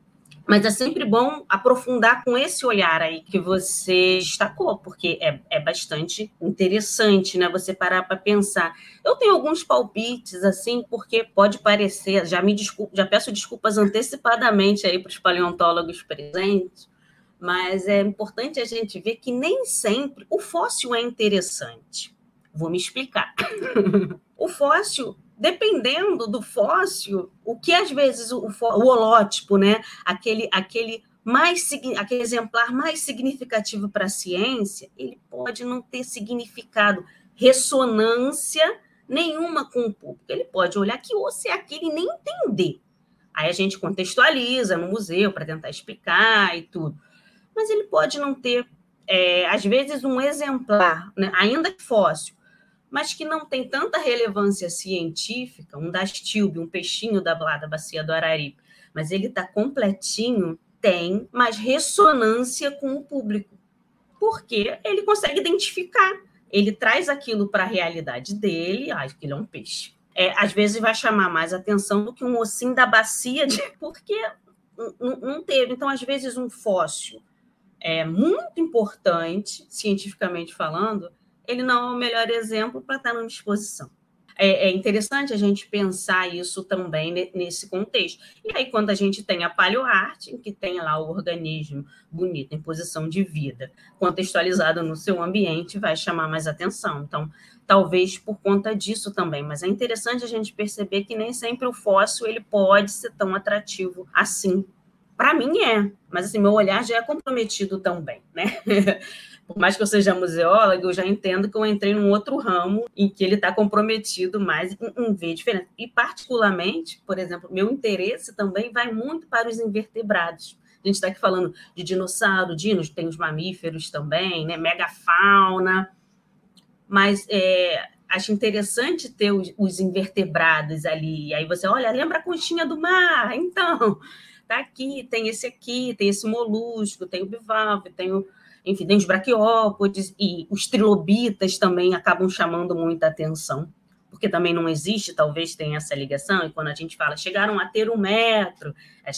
mas é sempre bom aprofundar com esse olhar aí que você destacou, porque é, é bastante interessante, né? Você parar para pensar. Eu tenho alguns palpites, assim, porque pode parecer, já me desculpo, já peço desculpas antecipadamente aí para os paleontólogos presentes, mas é importante a gente ver que nem sempre o fóssil é interessante. Vou me explicar. <laughs> o fóssil dependendo do fóssil, o que às vezes o, o holótipo, né, aquele, aquele mais aquele exemplar mais significativo para a ciência, ele pode não ter significado, ressonância nenhuma com o público. Ele pode olhar que ou é aquele nem entender. Aí a gente contextualiza no museu para tentar explicar e tudo. Mas ele pode não ter, é, às vezes, um exemplar, né, ainda fóssil, mas que não tem tanta relevância científica, um dastilbe, um peixinho da, da bacia do Araripe, mas ele está completinho, tem mais ressonância com o público, porque ele consegue identificar, ele traz aquilo para a realidade dele, ah, aquilo é um peixe. É, às vezes vai chamar mais atenção do que um ossinho da bacia, de, porque não teve. Então, às vezes, um fóssil é muito importante, cientificamente falando, ele não é o melhor exemplo para estar numa exposição. É, é, interessante a gente pensar isso também nesse contexto. E aí, quando a gente tem a paleoarte, que tem lá o organismo bonito, em posição de vida, contextualizado no seu ambiente, vai chamar mais atenção. Então, talvez por conta disso também. Mas é interessante a gente perceber que nem sempre o fóssil ele pode ser tão atrativo assim. Para mim é, mas assim, meu olhar já é comprometido também, né? <laughs> por mais que eu seja museóloga, eu já entendo que eu entrei num outro ramo em que ele está comprometido mais em, ver diferença. E, particularmente, por exemplo, meu interesse também vai muito para os invertebrados. A gente está aqui falando de dinossauro, dinos, tem os mamíferos também, né? megafauna. Mas é, acho interessante ter os, os, invertebrados ali. E aí você, olha, lembra a conchinha do mar? Então, tá aqui, tem esse aqui, tem esse molusco, tem o bivalve, tem o enfim, tem os braquiópodes e os trilobitas também acabam chamando muita atenção, porque também não existe, talvez tenha essa ligação, e quando a gente fala chegaram a ter um metro,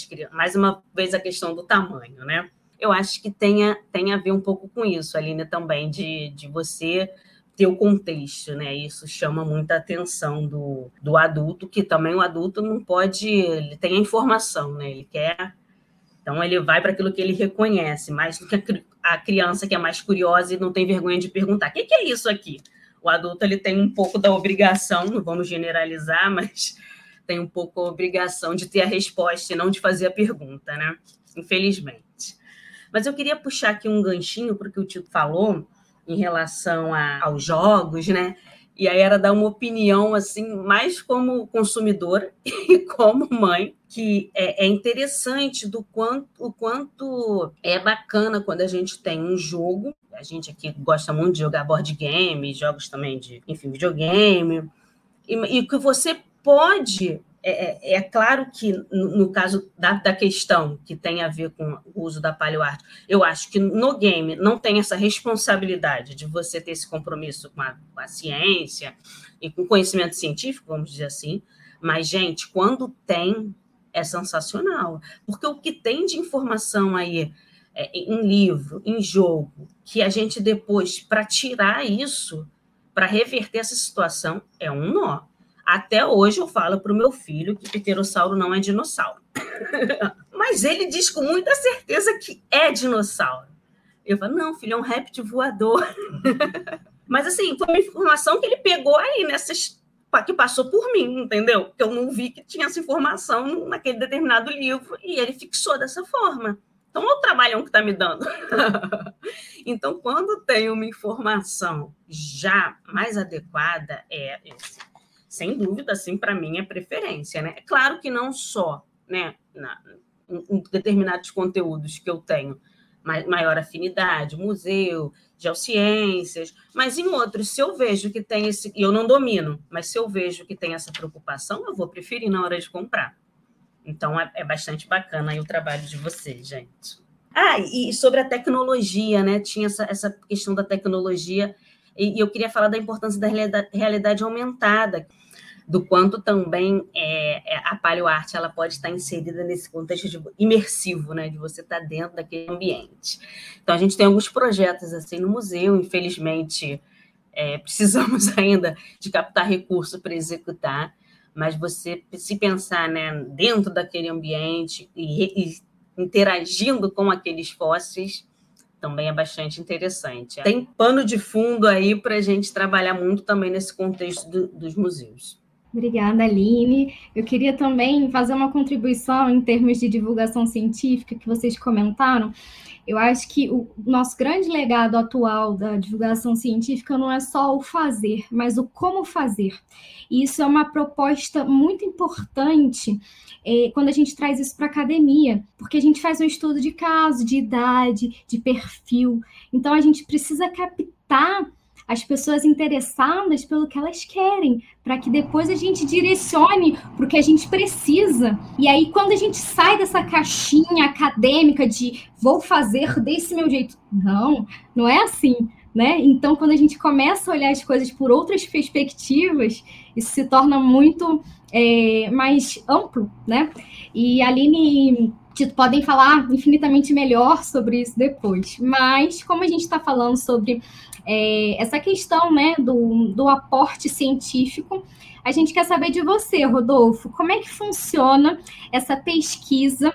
que mais uma vez a questão do tamanho, né? Eu acho que tenha, tem a ver um pouco com isso, Aline, também, de, de você ter o contexto, né? Isso chama muita atenção do, do adulto, que também o adulto não pode, ele tem a informação, né? Ele quer então, ele vai para aquilo que ele reconhece, mais do que a criança que é mais curiosa e não tem vergonha de perguntar: o que, que é isso aqui? O adulto ele tem um pouco da obrigação, não vamos generalizar, <laughs> mas tem um pouco a obrigação de ter a resposta e não de fazer a pergunta, né? Infelizmente. Mas eu queria puxar aqui um ganchinho para o que o Tito falou em relação a, aos jogos, né? E aí era dar uma opinião assim, mais como consumidora <laughs> e como mãe, que é, é, interessante do quanto o quanto é bacana quando a gente tem um jogo. A gente aqui gosta muito de jogar board game, jogos também de, enfim, videogame, e, e que você pode é, é, é, claro que, no, caso da, da, questão que tem a ver com o uso da paleoarte, eu acho que no game não tem essa responsabilidade de você ter esse compromisso com a, com a ciência e com conhecimento científico, vamos dizer assim, mas, gente, quando tem, é sensacional. Porque o que tem de informação aí é, em livro, em jogo, que a gente depois, para tirar isso, para reverter essa situação, é um nó. Até hoje eu falo para o meu filho que pterossauro não é dinossauro. <laughs> Mas ele diz com muita certeza que é dinossauro. Eu falo, não, filho, é um réptil voador. <laughs> Mas assim, foi uma informação que ele pegou aí nessas que passou por mim, entendeu? Que eu não vi que tinha essa informação naquele determinado livro e ele fixou dessa forma. Então, é o trabalhão que está me dando. <laughs> então, quando tem uma informação já mais adequada, é esse sem dúvida, assim, para mim é preferência, né? É claro que não só, né, na, em, em determinados conteúdos que eu tenho maior afinidade, museu, geociências, mas em outros, se eu vejo que tem esse, e eu não domino, mas se eu vejo que tem essa preocupação, eu vou preferir na hora de comprar. Então é, é bastante bacana aí o trabalho de vocês, gente. Ah, e sobre a tecnologia, né? Tinha essa, essa questão da tecnologia, e, e eu queria falar da importância da realidade, realidade aumentada do quanto também é, é, a paleoarte ela pode estar inserida nesse contexto de, imersivo, né, de você estar dentro daquele ambiente. Então a gente tem alguns projetos assim no museu, infelizmente é, <laughs> precisamos ainda de captar recurso para executar, mas você se pensar né, dentro daquele ambiente e, e interagindo com aqueles fósseis também é bastante interessante. Tem pano de fundo aí para a gente trabalhar muito também nesse contexto do, dos museus. Obrigada, Aline. Eu queria também fazer uma contribuição em termos de divulgação científica que vocês comentaram. Eu acho que o nosso grande legado atual da divulgação científica não é só o fazer, mas o como fazer. E isso é uma proposta muito importante é, quando a gente traz isso para a academia, porque a gente faz um estudo de caso, de idade, de perfil. Então a gente precisa captar as pessoas interessadas pelo que elas querem, para que depois a gente direcione para o que a gente precisa. E aí, quando a gente sai dessa caixinha acadêmica de vou fazer desse meu jeito, não, não é assim. Né? Então, quando a gente começa a olhar as coisas por outras perspectivas, isso se torna muito é, mais amplo, né? E a Aline Tito podem falar infinitamente melhor sobre isso depois. Mas, como a gente está falando sobre é, essa questão né, do, do aporte científico, a gente quer saber de você, Rodolfo, como é que funciona essa pesquisa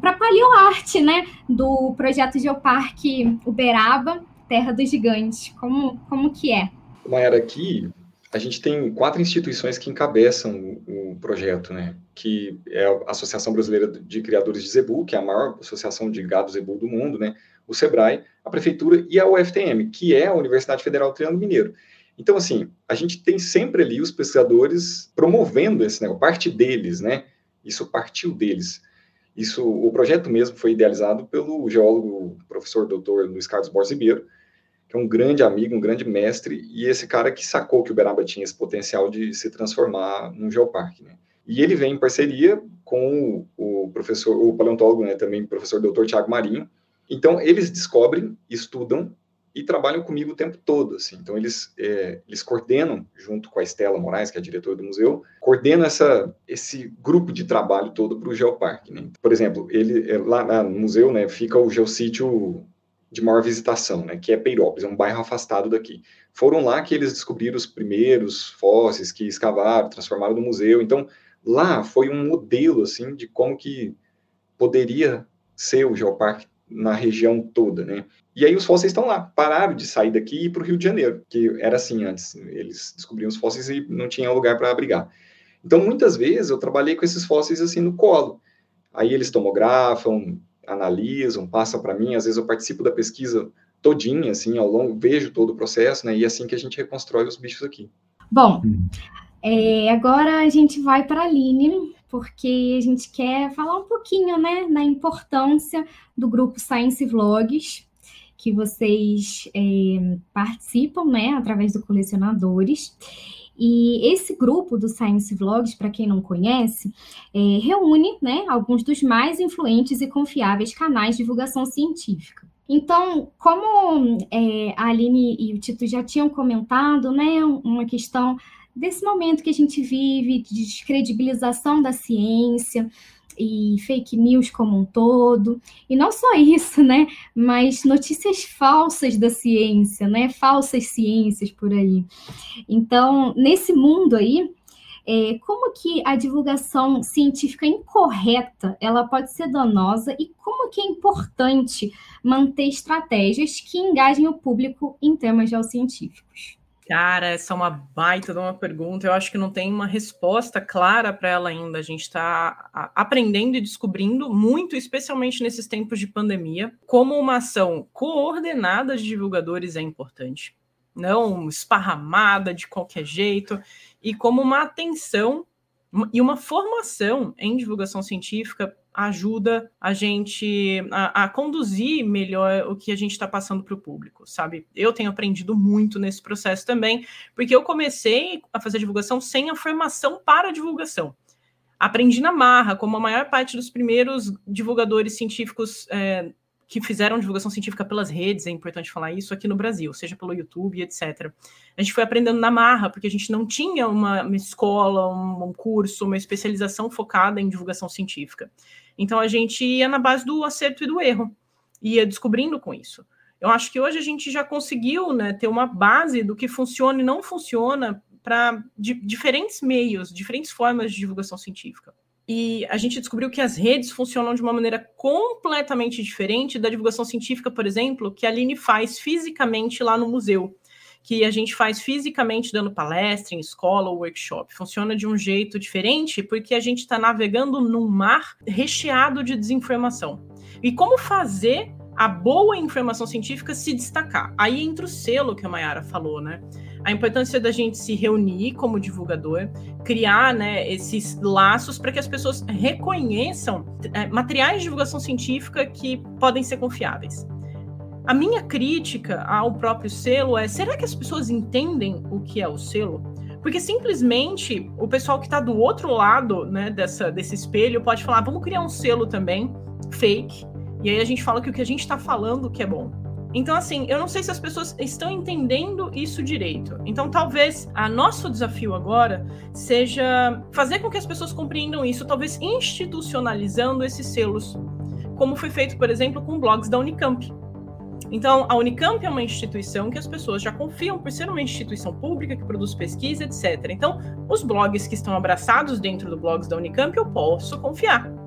para a paleoarte, né, do projeto Geoparque Uberaba, Terra dos Gigantes, como, como que é? Mayara, aqui a gente tem quatro instituições que encabeçam o, o, projeto, né? Que é a Associação Brasileira de Criadores de Zebu, que é a maior associação de gado zebu do mundo, né? O SEBRAE, a Prefeitura e a UFTM, que é a Universidade Federal do Triângulo Mineiro. Então, assim, a gente tem sempre ali os pesquisadores promovendo esse negócio, parte deles, né? Isso partiu deles. Isso, o projeto mesmo foi idealizado pelo geólogo, professor doutor Luiz Carlos Borges Ribeiro, que é um grande amigo, um grande mestre, e esse cara que sacou que Uberaba tinha esse potencial de se transformar num geoparque, né? E ele vem em parceria com o, professor, o paleontólogo, né, também professor doutor Tiago Marinho. Então, eles descobrem, estudam e trabalham comigo o tempo todo, assim. Então, eles, é, eles coordenam, junto com a Estela Moraes, que é a diretora do museu, coordenam essa, esse grupo de trabalho todo para o Geoparque, né? Por exemplo, ele, é, lá no museu, né, fica o geossítio de maior visitação, né, que é Peirópolis, é um bairro afastado daqui. Foram lá que eles descobriram os primeiros fósseis que escavaram, transformaram no museu. Então, lá foi um modelo assim de como que poderia ser o geoparque na região toda, né? E aí os fósseis estão lá, pararam de sair daqui e ir para o Rio de Janeiro, que era assim antes. Eles descobriam os fósseis e não tinha lugar para abrigar. Então, muitas vezes eu trabalhei com esses fósseis assim no colo. Aí eles tomografam, analisam, passam para mim, às vezes eu participo da pesquisa todinha, assim, ao longo, vejo todo o processo, né? E é assim que a gente reconstrói os bichos aqui. Bom, é, agora a gente vai para a Aline, porque a gente quer falar um pouquinho, né, na importância do grupo Science Vlogs, que vocês é, participam, né, através do Colecionadores. E esse grupo do Science Vlogs, para quem não conhece, é, reúne né, alguns dos mais influentes e confiáveis canais de divulgação científica. Então, como é, a Aline e o Tito já tinham comentado, né, uma questão desse momento que a gente vive de descredibilização da ciência e fake news como um todo. E não só <laughs> isso, né? Mas notícias falsas da ciência, né? Falsas ciências por aí. Então, nesse mundo aí, é, como que a divulgação científica incorreta ela pode ser danosa e como que é importante manter estratégias que engajem o público em temas geocientíficos? Cara, essa é uma baita de uma pergunta. Eu acho que não tem uma resposta clara para ela ainda. A gente está aprendendo e descobrindo muito, especialmente nesses tempos de pandemia, como uma ação coordenada de divulgadores é importante, não esparramada de qualquer jeito, e como uma atenção e uma formação em divulgação científica ajuda a gente a, a conduzir melhor o que a gente está passando para o público, sabe? Eu tenho aprendido muito nesse processo também, porque eu comecei a fazer divulgação sem a formação para divulgação. Aprendi na marra, como a maior parte dos primeiros divulgadores científicos é, que fizeram divulgação científica pelas redes, é importante falar isso, aqui no Brasil, seja pelo YouTube, etc. A gente foi aprendendo na marra, porque a gente não tinha uma, uma escola, um, um, curso, uma especialização focada em divulgação científica. Então a gente ia na base do acerto e do erro, ia descobrindo com isso. Eu acho que hoje a gente já conseguiu né, ter uma base do que funciona e não funciona para di diferentes meios, diferentes formas de divulgação científica. E a gente descobriu que as redes funcionam de uma maneira completamente diferente da divulgação científica, por exemplo, que a Aline faz fisicamente lá no museu, que a gente faz fisicamente dando palestra em escola ou workshop. Funciona de um jeito diferente porque a gente está navegando num mar recheado de desinformação. E como fazer a boa informação científica se destacar? Aí entra o selo que a Mayara falou, né? A importância da gente se reunir como divulgador, criar né, esses laços para que as pessoas reconheçam é, materiais de divulgação científica que podem ser confiáveis. A minha crítica ao próprio selo é: será que as pessoas entendem o que é o selo? Porque simplesmente o pessoal que está do outro lado né, dessa, desse espelho pode falar: vamos criar um selo também, fake, e aí a gente fala que o que a gente está falando que é bom. Então, assim, eu não sei se as pessoas estão entendendo isso direito. Então, talvez a nosso desafio agora seja fazer com que as pessoas compreendam isso, talvez institucionalizando esses selos, como foi feito, por exemplo, com blogs da Unicamp. Então, a Unicamp é uma instituição que as pessoas já confiam por ser uma instituição pública que produz pesquisa, etc. Então, os blogs que estão abraçados dentro do blogs da Unicamp, eu posso confiar.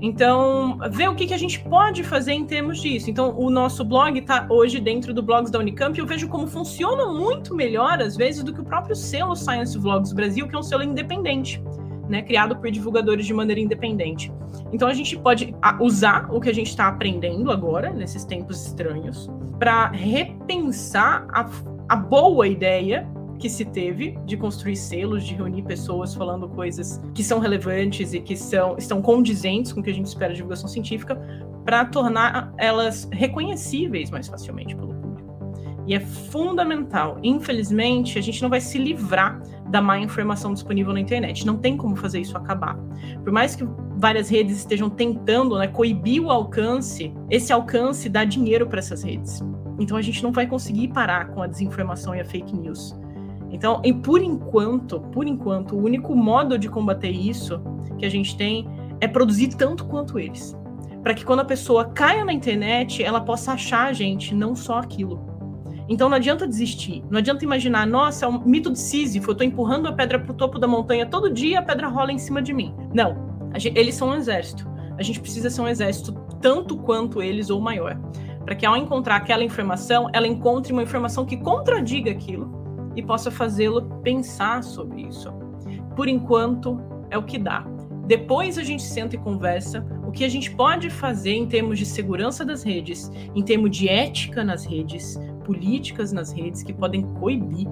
Então, ver o que, que a gente pode fazer em termos disso. Então, o nosso blog está hoje dentro do Blogs da Unicamp e eu vejo como funciona muito melhor, às vezes, do que o próprio selo Science Vlogs Brasil, que é um selo independente, né, criado por divulgadores de maneira independente. Então, a gente pode usar o que a gente está aprendendo agora, nesses tempos estranhos, para repensar a, a boa ideia que se teve de construir selos, de reunir pessoas falando coisas que são relevantes e que são, estão condizentes com o que a gente espera de divulgação científica, para tornar elas reconhecíveis mais facilmente pelo público. E é fundamental. Infelizmente, a gente não vai se livrar da má informação disponível na internet. Não tem como fazer isso acabar. Por mais que várias redes estejam tentando né, coibir o alcance, esse alcance dá dinheiro para essas redes. Então a gente não vai conseguir parar com a desinformação e a fake news. Então, por enquanto, por enquanto, o único modo de combater isso que a gente tem é produzir tanto quanto eles. Para que quando a pessoa caia na internet, ela possa achar a gente, não só aquilo. Então não adianta desistir. Não adianta imaginar, nossa, é um mito de Sísifo, eu estou empurrando a pedra para o topo da montanha todo dia, a pedra rola em cima de mim. Não. Gente, eles são um exército. A gente precisa ser um exército tanto quanto eles ou maior. Para que ao encontrar aquela informação, ela encontre uma informação que contradiga aquilo e possa fazê-lo pensar sobre isso. Por enquanto, é o que dá. Depois a gente senta e conversa o que a gente pode fazer em termos de segurança das redes, em termos de ética nas redes, políticas nas redes que podem coibir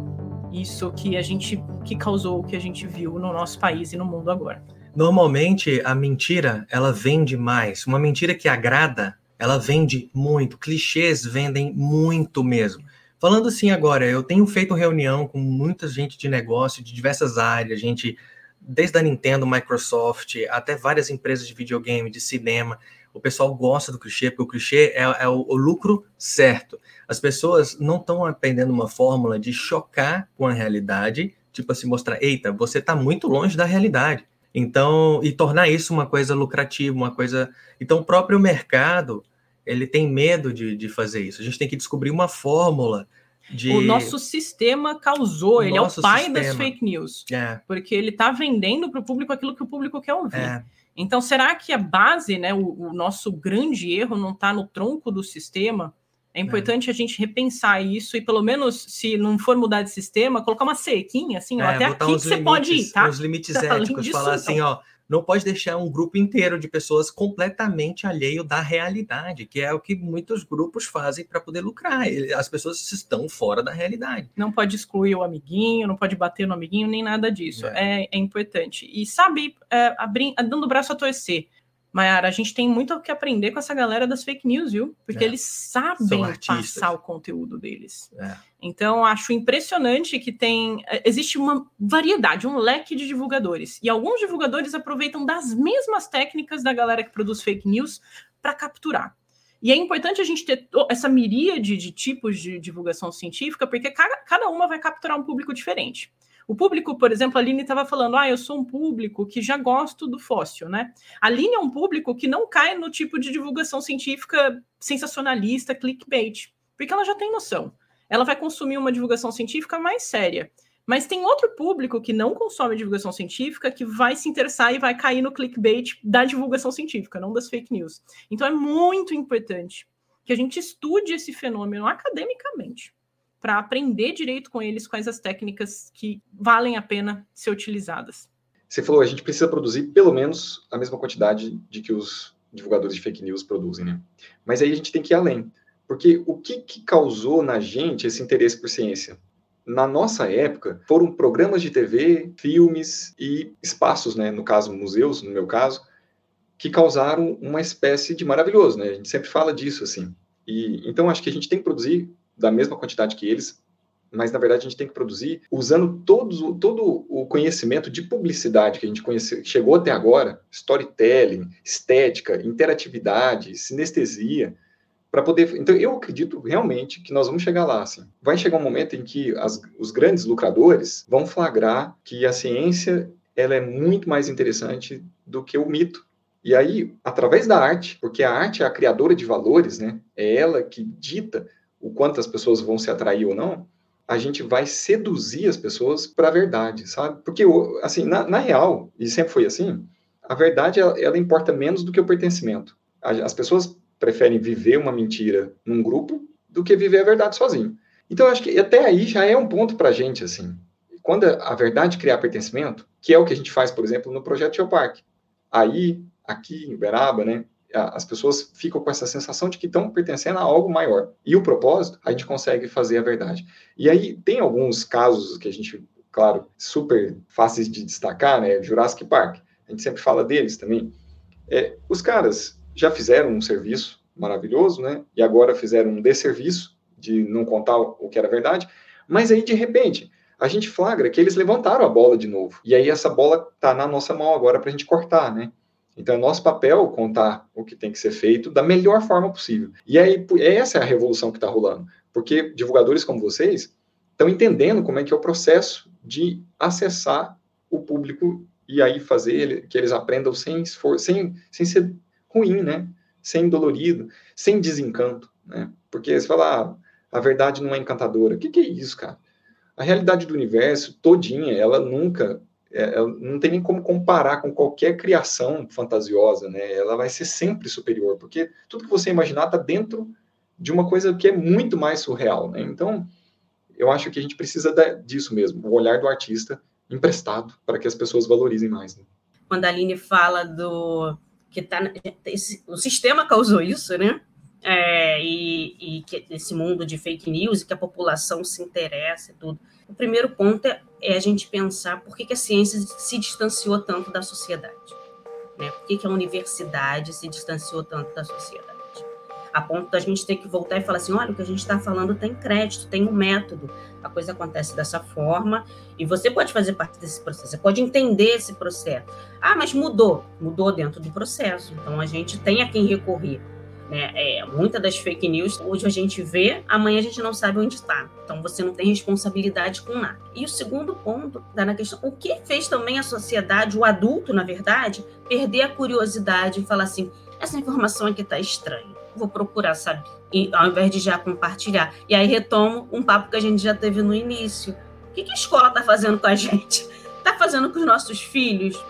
isso que a gente que causou o que a gente viu no nosso país e no mundo agora. Normalmente a mentira ela vende mais. Uma mentira que agrada, ela vende muito. Clichês vendem muito mesmo. Falando assim agora, eu tenho feito reunião com muita gente de negócio de diversas áreas, gente desde a Nintendo, Microsoft, até várias empresas de videogame, de cinema, o pessoal gosta do clichê, porque o clichê é, é o, o, lucro certo. As pessoas não estão aprendendo uma fórmula de chocar com a realidade, tipo assim, mostrar, eita, você está muito longe da realidade. Então, e tornar isso uma coisa lucrativa, uma coisa. Então, o próprio mercado, ele tem medo de, de fazer isso. A gente tem que descobrir uma fórmula de... O nosso sistema causou, ele é o pai sistema. das fake news. É. Porque ele está vendendo para o público aquilo que o público quer ouvir. É. Então, será que a base, né, o, o nosso grande erro não está no tronco do sistema? É importante é. a gente repensar isso e, pelo menos, se não for mudar de sistema, colocar uma sequinha, assim, ó, é, até aqui que limites, você pode ir, tá? Os limites tá éticos, falar assim, ó, não pode deixar um grupo inteiro de pessoas completamente alheio da realidade, que é o que muitos grupos fazem para poder lucrar. As pessoas estão fora da realidade. Não pode excluir o amiguinho, não pode bater no amiguinho, nem nada disso. É, é, é importante. E sabe, é, abrir, dando o braço a torcer. Mayara, a gente tem muito o que aprender com essa galera das fake news, viu? Porque é. eles sabem passar o conteúdo deles. É. Então, acho impressionante que tem. É, existe uma variedade, um leque de divulgadores. E alguns divulgadores aproveitam das mesmas técnicas da galera que produz fake news para capturar. E é importante a gente ter essa miríade de tipos de divulgação científica, porque cada uma vai capturar um público diferente. O público, por exemplo, a Aline estava falando, ah, eu sou um público que já gosto do fóssil, né? A Aline é um público que não cai no tipo de divulgação científica sensacionalista, clickbait, porque ela já tem noção. Ela vai consumir uma divulgação científica mais séria. Mas tem outro público que não consome divulgação científica que vai se interessar e vai cair no clickbait da divulgação científica, não das fake news. Então é muito importante que a gente estude esse fenômeno academicamente para aprender direito com eles quais as técnicas que valem a pena ser utilizadas. Você falou, a gente precisa produzir pelo menos a mesma quantidade de que os divulgadores de fake news produzem, né? Mas aí a gente tem que ir além, porque o que, que causou na gente esse interesse por ciência? Na nossa época, foram programas de TV, filmes e espaços, né? No caso, museus, no meu caso, que causaram uma espécie de maravilhoso, né? A gente sempre fala disso, assim. E então acho que a gente tem que produzir da mesma quantidade que eles, mas na verdade a gente tem que produzir usando todos, todo o conhecimento de publicidade que a gente conhece, chegou até agora, storytelling, estética, interatividade, sinestesia, para poder. Então eu acredito realmente que nós vamos chegar lá. Assim. Vai chegar um momento em que as, os grandes lucradores vão flagrar que a ciência ela é muito mais interessante do que o mito. E aí, através da arte, porque a arte é a criadora de valores, né? É ela que dita o quanto as pessoas vão se atrair ou não, a gente vai seduzir as pessoas para a verdade, sabe? Porque, assim, na, na, real, e sempre foi assim, a verdade, ela, ela importa menos do que o pertencimento. As pessoas preferem viver uma mentira num grupo do que viver a verdade sozinho. Então, acho que até aí já é um ponto para a gente, assim. Quando a verdade criar pertencimento, que é o que a gente faz, por exemplo, no projeto Geopark. Aí, aqui em Uberaba, né, as pessoas ficam com essa sensação de que estão pertencendo a algo maior. E o propósito, a gente consegue fazer a verdade. E aí tem alguns casos que a gente, claro, super fáceis de destacar, né? Jurassic Park. A gente sempre fala deles também. É, os caras já fizeram um serviço maravilhoso, né? E agora fizeram um desserviço de não contar o que era verdade. Mas aí, de repente, a gente flagra que eles levantaram a bola de novo. E aí essa bola está na nossa mão agora para a gente cortar, né? Então, é nosso papel contar o que tem que ser feito da melhor forma possível. E aí, essa é a revolução que está rolando. Porque divulgadores como vocês estão entendendo como é que é o processo de acessar o público e aí fazer que eles aprendam sem esforço, sem, sem ser ruim, né? Sem dolorido, sem desencanto, né? Porque você fala, ah, a verdade não é encantadora. O que, que é isso, cara? A realidade do universo todinha, ela nunca é, não tem nem como comparar com qualquer criação fantasiosa, né? Ela vai ser sempre superior, porque tudo que você imaginar está dentro de uma coisa que é muito mais surreal, né? Então, eu acho que a gente precisa disso mesmo, o olhar do artista emprestado para que as pessoas valorizem mais. Né? quando a Aline fala do que tá, o sistema causou isso, né? É, e, e que esse mundo de fake news e que a população se interessa e tudo. O primeiro ponto é, é a gente pensar por que, que, a ciência se distanciou tanto da sociedade. Né? Por que, que a universidade se distanciou tanto da sociedade? A ponto da gente ter que voltar e falar assim: olha, o que a gente está falando tem crédito, tem um método. A coisa acontece dessa forma e você pode fazer parte desse processo, você pode entender esse processo. Ah, mas mudou. Mudou dentro do processo. Então a gente tem a quem recorrer. Né? É, muita das fake news, hoje a gente vê, amanhã a gente não sabe onde está. Então você não tem responsabilidade com nada. E o segundo ponto dá na questão: o que fez também a sociedade, o adulto, na verdade, perder a curiosidade e falar assim: essa informação aqui está estranha, vou procurar saber. E, ao invés de já compartilhar. E aí retomo um papo que a gente já teve no início. O que, que a escola está fazendo com a <laughs> gente? Está fazendo com os nossos filhos?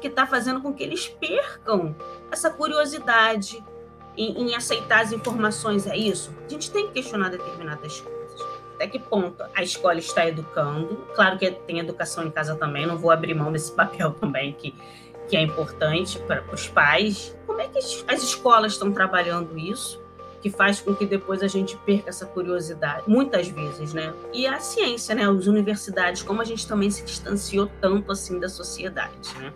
Que está fazendo com que eles percam essa curiosidade, em, em aceitar as informações, é isso? A gente tem que questionar determinadas coisas até que ponto a escola está educando. Claro que tem educação em casa também, não vou abrir mão desse <laughs> papel também que, que é importante para os pais. Como é que as escolas estão trabalhando isso? Que faz com que depois a gente perca essa curiosidade, muitas vezes, né? E a ciência, né? As universidades, como a gente também se distanciou tanto assim da sociedade, né?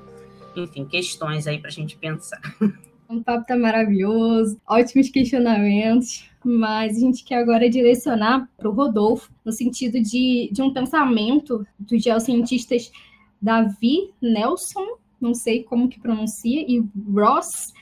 Enfim, questões aí para a gente pensar. <laughs> O papo tá maravilhoso, ótimos questionamentos, mas a gente quer agora direcionar para o Rodolfo, no sentido de, de um pensamento dos geocientistas Davi Nelson, não sei como que pronuncia, e Ross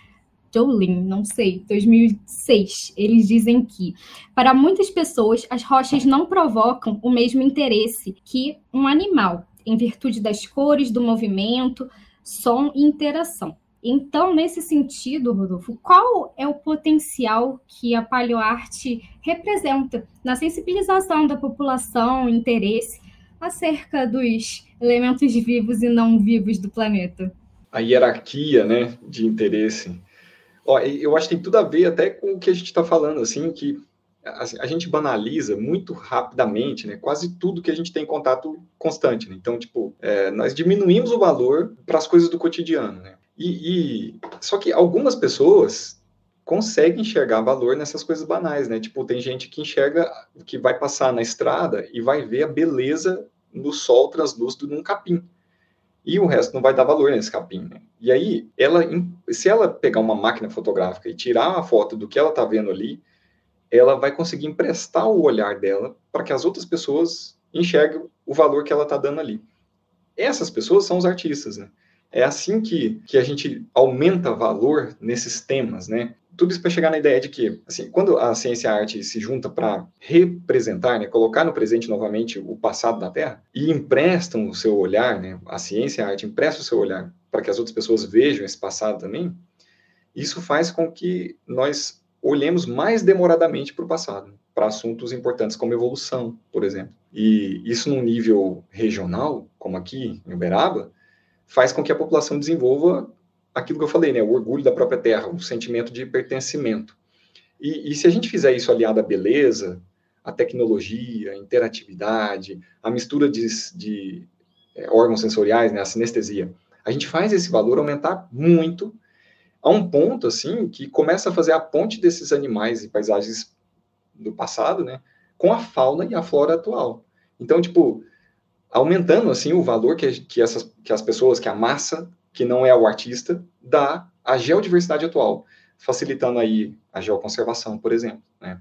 Jolin, não sei, 2006. Eles dizem que, para muitas pessoas, as rochas não provocam o mesmo interesse que um animal, em virtude das cores, do movimento, som e interação. Então, nesse sentido, Rodolfo, qual é o potencial que a paleoarte representa na sensibilização da população, interesse acerca dos elementos vivos e não vivos do planeta? A hierarquia, né, de interesse. Ó, eu acho que tem tudo a ver até com o que a gente está falando, assim, que a gente banaliza muito rapidamente, né, quase tudo que a gente tem contato constante. Né? Então, tipo, é, nós diminuímos o valor para as coisas do cotidiano, né? E, e, só que algumas pessoas conseguem enxergar valor nessas coisas banais, né? Tipo, tem gente que enxerga, que vai passar na estrada e vai ver a beleza no sol translúcido num capim. E o resto não vai dar valor nesse capim, né? E aí, ela, se ela pegar uma máquina fotográfica e tirar a foto do que ela está vendo ali, ela vai conseguir emprestar o olhar dela para que as outras pessoas enxerguem o valor que ela está dando ali. Essas pessoas são os artistas, né? É assim que, que a gente aumenta valor nesses temas, né? Tudo isso para chegar na ideia de que, assim, quando a ciência e a arte se junta para representar, né, colocar no presente novamente o passado da Terra e emprestam o seu olhar, né, a ciência e a arte emprestam o seu olhar para que as outras pessoas vejam esse passado também, isso faz com que nós olhemos mais demoradamente para o passado, para assuntos importantes como evolução, por exemplo. E isso num nível regional, como aqui em Uberaba, faz com que a população desenvolva aquilo que eu falei, né, o orgulho da própria terra, o sentimento de pertencimento. E, e se a gente fizer isso aliado à beleza, à tecnologia, à interatividade, à mistura de, de é, órgãos sensoriais, né, a sinestesia, a gente faz esse valor aumentar muito a um ponto assim que começa a fazer a ponte desses animais e paisagens do passado, né, com a fauna e a flora atual. Então, tipo, aumentando assim o valor que, que, essas, que as pessoas, que a massa, que não é o artista, dá à geodiversidade atual, facilitando aí a geoconservação, por exemplo. Né?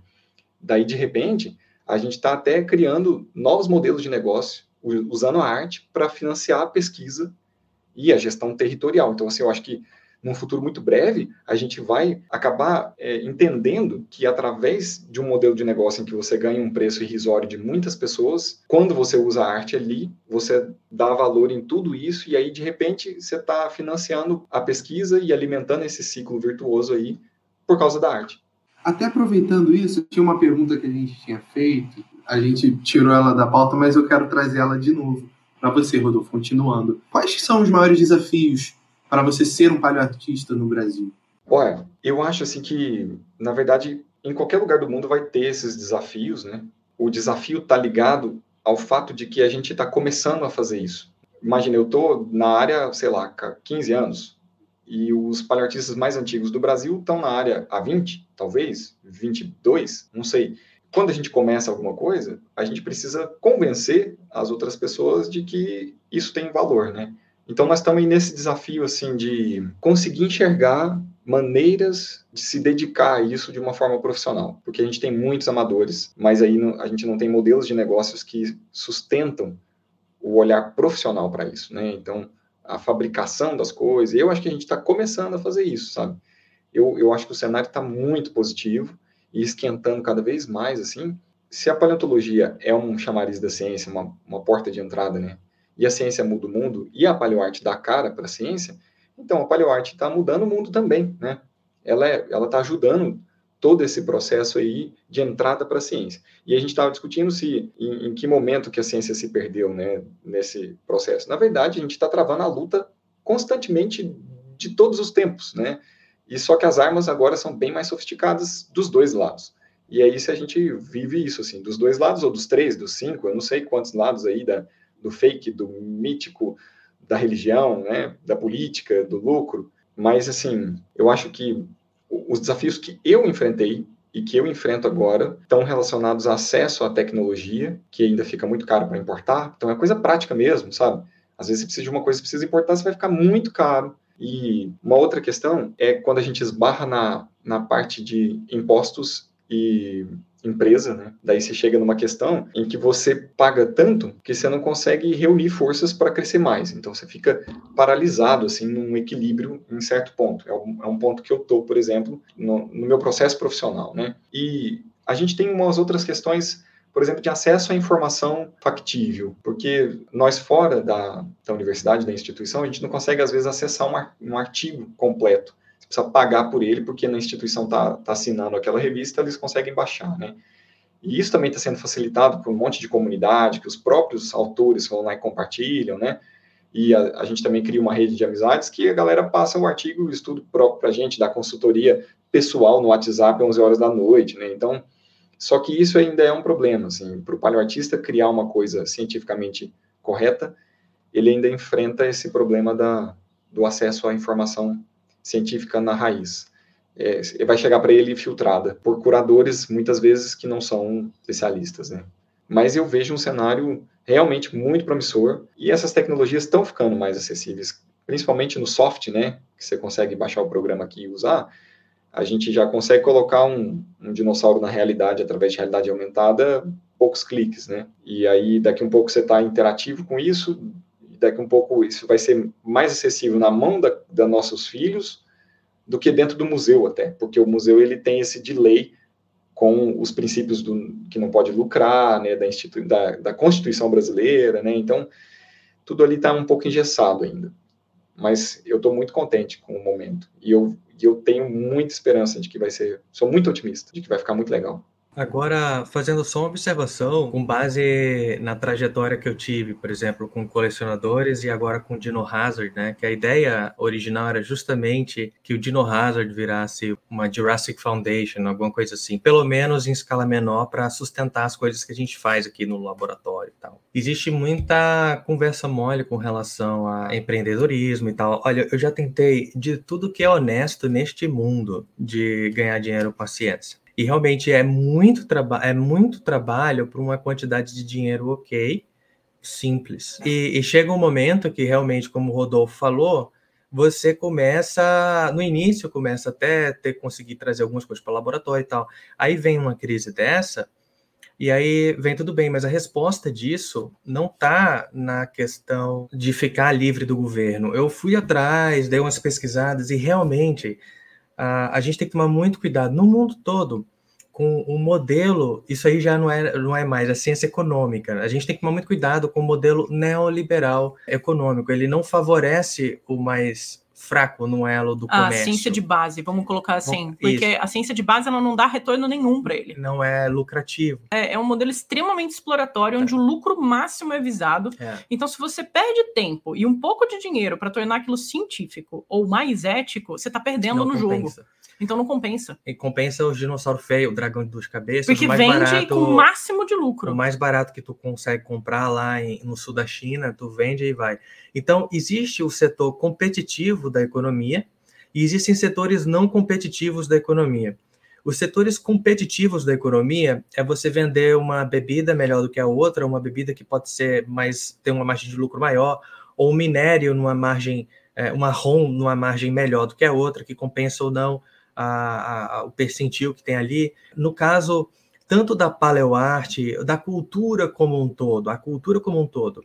Daí, de repente, a gente está até criando novos modelos de negócio, usando a arte para financiar a pesquisa e a gestão territorial. Então, assim, eu acho que num futuro muito breve, a gente vai acabar é, entendendo que através de um modelo de negócio em que você ganha um preço irrisório de muitas pessoas, quando você usa a arte ali, você dá valor em tudo isso e aí de repente você está financiando a pesquisa e alimentando esse ciclo virtuoso aí por causa da arte. Até aproveitando isso, tinha uma pergunta que a gente tinha feito, a gente tirou ela da pauta, mas eu quero trazer ela de novo para você, Rodolfo, continuando. Quais são os maiores desafios para você ser um paleoartista no Brasil? Olha, eu acho assim que, na verdade, em qualquer lugar do mundo vai ter esses desafios, né? O desafio está ligado ao fato de que a gente está começando a fazer isso. imagina, eu tô na área, sei lá, 15 anos, e os paleoartistas mais antigos do Brasil estão na área há 20, talvez, 22, não sei. Quando a gente começa alguma coisa, a gente precisa convencer as outras pessoas de que isso tem valor, né? Então nós estamos nesse desafio assim de conseguir enxergar maneiras de se dedicar a isso de uma forma profissional, porque a gente tem muitos amadores, mas aí a gente não tem modelos de negócios que sustentam o olhar profissional para isso, né? Então a fabricação das coisas, eu acho que a gente está começando a fazer isso, sabe? Eu, eu acho que o cenário está muito positivo e esquentando cada vez mais, assim. Se a paleontologia é um chamariz da ciência, uma, uma porta de entrada, né? E a ciência muda o mundo e a paleoarte dá cara para a ciência, então, a paleoarte está mudando o mundo também, né? Ela é, ela está ajudando todo esse processo aí de entrada para a ciência. E a gente estava discutindo se em, em, que momento que a ciência se perdeu, né, nesse processo. Na verdade, a gente está travando a luta constantemente de todos os tempos, né? E só que as armas agora são bem mais sofisticadas dos dois lados. E aí se a gente vive isso assim, dos dois lados ou dos três, dos cinco, eu não sei quantos lados aí da, do fake, do mítico, da religião, né, da política, do lucro, mas assim, eu acho que os desafios que eu enfrentei e que eu enfrento agora estão relacionados a acesso à tecnologia, que ainda fica muito caro para importar. Então é coisa prática mesmo, sabe? Às vezes você precisa de uma coisa, precisa importar, você vai ficar muito caro. E uma outra questão é quando a gente esbarra na, na parte de impostos e empresa, né? Daí você chega numa questão em que você paga tanto que você não consegue reunir forças para crescer mais. Então você fica paralisado, assim, num equilíbrio em certo ponto. É um, é um ponto que eu tô, por exemplo, no, no meu processo profissional, né? E a gente tem umas outras questões por exemplo, de acesso à informação factível, porque nós fora da, da universidade, da instituição, a gente não consegue, às vezes, acessar um, um artigo completo precisa pagar por ele, porque na instituição está tá assinando aquela revista, eles conseguem baixar, né? E isso também está sendo facilitado por um monte de comunidade, que os próprios autores vão lá e compartilham, né? E a, a gente também cria uma rede de amizades que a galera passa o artigo, o estudo próprio para a gente, da consultoria pessoal no WhatsApp às 11 horas da noite, né? Então, só que isso ainda é um problema, assim, para o paleoartista criar uma coisa cientificamente correta, ele ainda enfrenta esse problema da, do acesso à informação científica na raiz. É, vai chegar para ele filtrada por curadores, muitas vezes, que não são especialistas, né? Mas eu vejo um cenário realmente muito promissor e essas tecnologias estão ficando mais acessíveis, principalmente no soft, né? Que você consegue baixar o programa aqui e usar. A gente já consegue colocar um, um dinossauro na realidade através de realidade aumentada, poucos cliques, né? E aí daqui um pouco você está interativo com isso, daqui um pouco isso vai ser mais acessível na mão da, da nossos filhos do que dentro do museu até, porque o museu ele tem esse delay com os princípios do que não pode lucrar, né, da, Institu da, da Constituição brasileira, né, então tudo ali está um pouco engessado ainda. Mas eu estou muito contente com o momento e eu, eu tenho muita esperança de que vai ser, sou muito otimista de que vai ficar muito legal. Agora, fazendo só uma observação, com base na trajetória que eu tive, por exemplo, com colecionadores e agora com Dino Hazard, né? Que a ideia original era justamente que o Dino Hazard virasse uma Jurassic Foundation, alguma coisa assim, pelo menos em escala menor para sustentar as coisas que a gente faz aqui no laboratório e tal. Existe muita conversa mole com relação a empreendedorismo e tal. Olha, eu já tentei de tudo que é honesto neste mundo de ganhar dinheiro com a ciência. E realmente é muito, traba é muito trabalho para uma quantidade de dinheiro ok, simples. E, e, chega um momento que realmente, como o Rodolfo falou, você começa, no início, começa até ter conseguir trazer algumas coisas para o laboratório e tal. Aí vem uma crise dessa, e aí vem tudo bem, mas a resposta disso não está na questão de ficar livre do governo. Eu fui atrás, dei umas pesquisadas e realmente a, gente tem que tomar muito cuidado no mundo todo com o modelo, isso aí já não é, não é mais a ciência econômica. A gente tem que tomar muito cuidado com o modelo neoliberal econômico. Ele não favorece o mais fraco no elo do comércio. A ciência de base, vamos colocar assim, porque Isso. a ciência de base ela não dá retorno nenhum para ele. Não é lucrativo. É, é, um modelo extremamente exploratório, onde é. o lucro máximo é visado. É. Então, se você perde tempo e um pouco de dinheiro para tornar aquilo científico ou mais ético, você está perdendo não no compensa. jogo. Então não compensa. E compensa o dinossauro feio, o dragão de duas cabeças. Porque mais vende barato, com o máximo de lucro. O mais barato que tu consegue comprar lá em- no sul da China, tu vende e vai. Então, existe o setor competitivo da economia e existem setores não competitivos da economia. Os setores competitivos da economia é você vender uma bebida melhor do que a outra, uma bebida que pode ser mais ter uma margem de lucro maior, ou um minério numa margem, é, uma ROM numa margem melhor do que a outra, que compensa ou não a- a- o percentil que tem ali. No caso, tanto da paleoarte, da cultura como um todo, a cultura como um todo,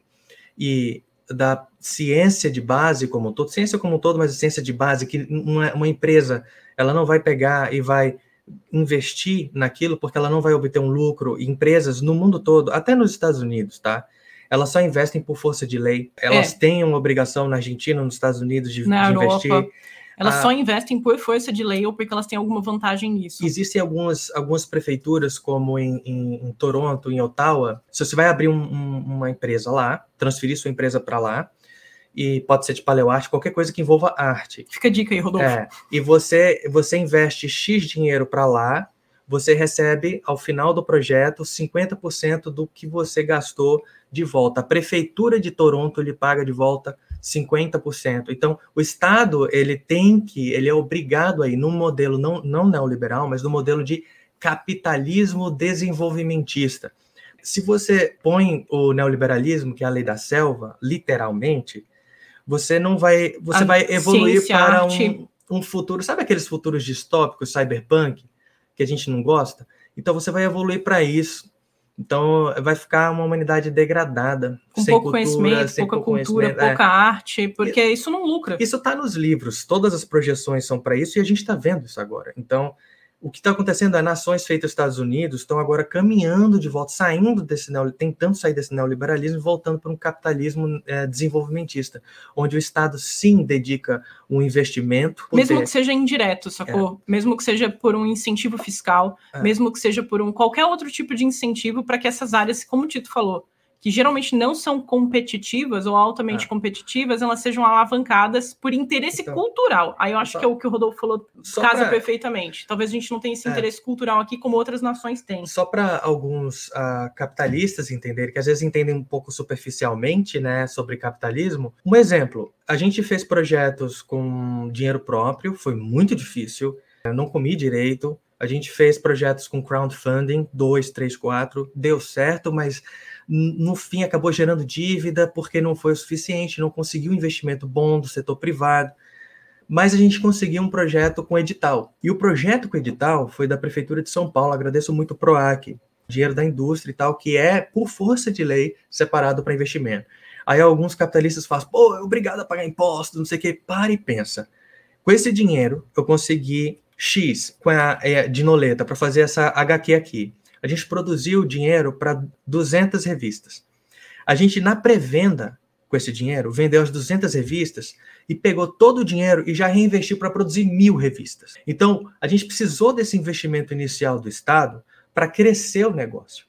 e da ciência de base como um todo, ciência como um todo, mas a ciência de base, que uma, uma empresa, ela não vai pegar e vai investir naquilo porque ela não vai obter um lucro. E empresas no mundo todo, até nos Estados Unidos, tá? Elas só investem por força de lei. Elas têm uma obrigação na Argentina, nos Estados Unidos, de, de investir. Elas Ah. só investem por força de lei ou porque elas têm alguma vantagem nisso. Existem algumas, algumas prefeituras, como em, em- em Toronto, em Ottawa, se você vai abrir um- um- uma empresa lá, transferir sua empresa para lá, e pode ser de paleoarte, qualquer coisa que envolva arte. Fica a dica aí, Rodolfo. É, e você, você investe X dinheiro para lá, você recebe, ao final do projeto, 50% do que você gastou de volta. A prefeitura de Toronto lhe paga de volta 50%. Então, o Estado, ele tem que, ele é obrigado aí, num modelo não, não neoliberal, mas no modelo de capitalismo desenvolvimentista. Se você põe o neoliberalismo, que é a lei da selva, literalmente, você não vai, você A vai evoluir ciência, para um, um futuro, sabe aqueles futuros distópicos, cyberpunk, que a gente não gosta? Então você vai evoluir para isso. Então vai ficar uma humanidade degradada, Com sem pouco cultura, conhecimento, sem pouca pouco cultura, conhecimento, é. pouca arte, porque isso não lucra. Isso está nos livros, todas as projeções são para isso e a gente está vendo isso agora. Então, o que está acontecendo é nações feitas nos Estados Unidos estão agora caminhando de volta, saindo desse tentando sair desse neoliberalismo e voltando para um capitalismo eh, desenvolvimentista, onde o Estado sim dedica um investimento. Mesmo poder- que seja indireto, sacou? Mesmo que seja por um incentivo fiscal, É. mesmo que seja por um qualquer outro tipo de incentivo para que essas áreas, como o Tito falou, que geralmente não são competitivas ou altamente É. competitivas, elas sejam alavancadas por interesse Então, cultural. Aí eu acho só- que é o que o Rodolfo falou casa pra- perfeitamente. Talvez a gente não tenha esse É. interesse cultural aqui como outras nações têm. Só para alguns ah, capitalistas entenderem, que às vezes entendem um pouco superficialmente né, sobre capitalismo. Um exemplo: a gente fez projetos com dinheiro próprio, foi muito difícil, eu não comi direito. A gente fez projetos com crowdfunding, dois, três, quatro, deu certo, mas no fim acabou gerando dívida porque não foi o suficiente, não conseguiu investimento bom do setor privado. Mas a gente conseguiu um projeto com edital. E o projeto com edital foi da Prefeitura de São Paulo, agradeço muito o PROAC, dinheiro da indústria e tal, que é, por força de lei, separado para investimento. Aí alguns capitalistas falam, pô, é obrigado a pagar impostos, não sei o quê. Para e pensa. Com esse dinheiro, eu consegui X com a, é, de Noleta para fazer essa HQ aqui. A gente produziu dinheiro para 200 revistas. A gente, na pré-venda, com esse dinheiro, vendeu as 200 revistas e pegou todo o dinheiro e já reinvestiu para produzir mil revistas. Então, a gente precisou desse investimento inicial do Estado para crescer o negócio.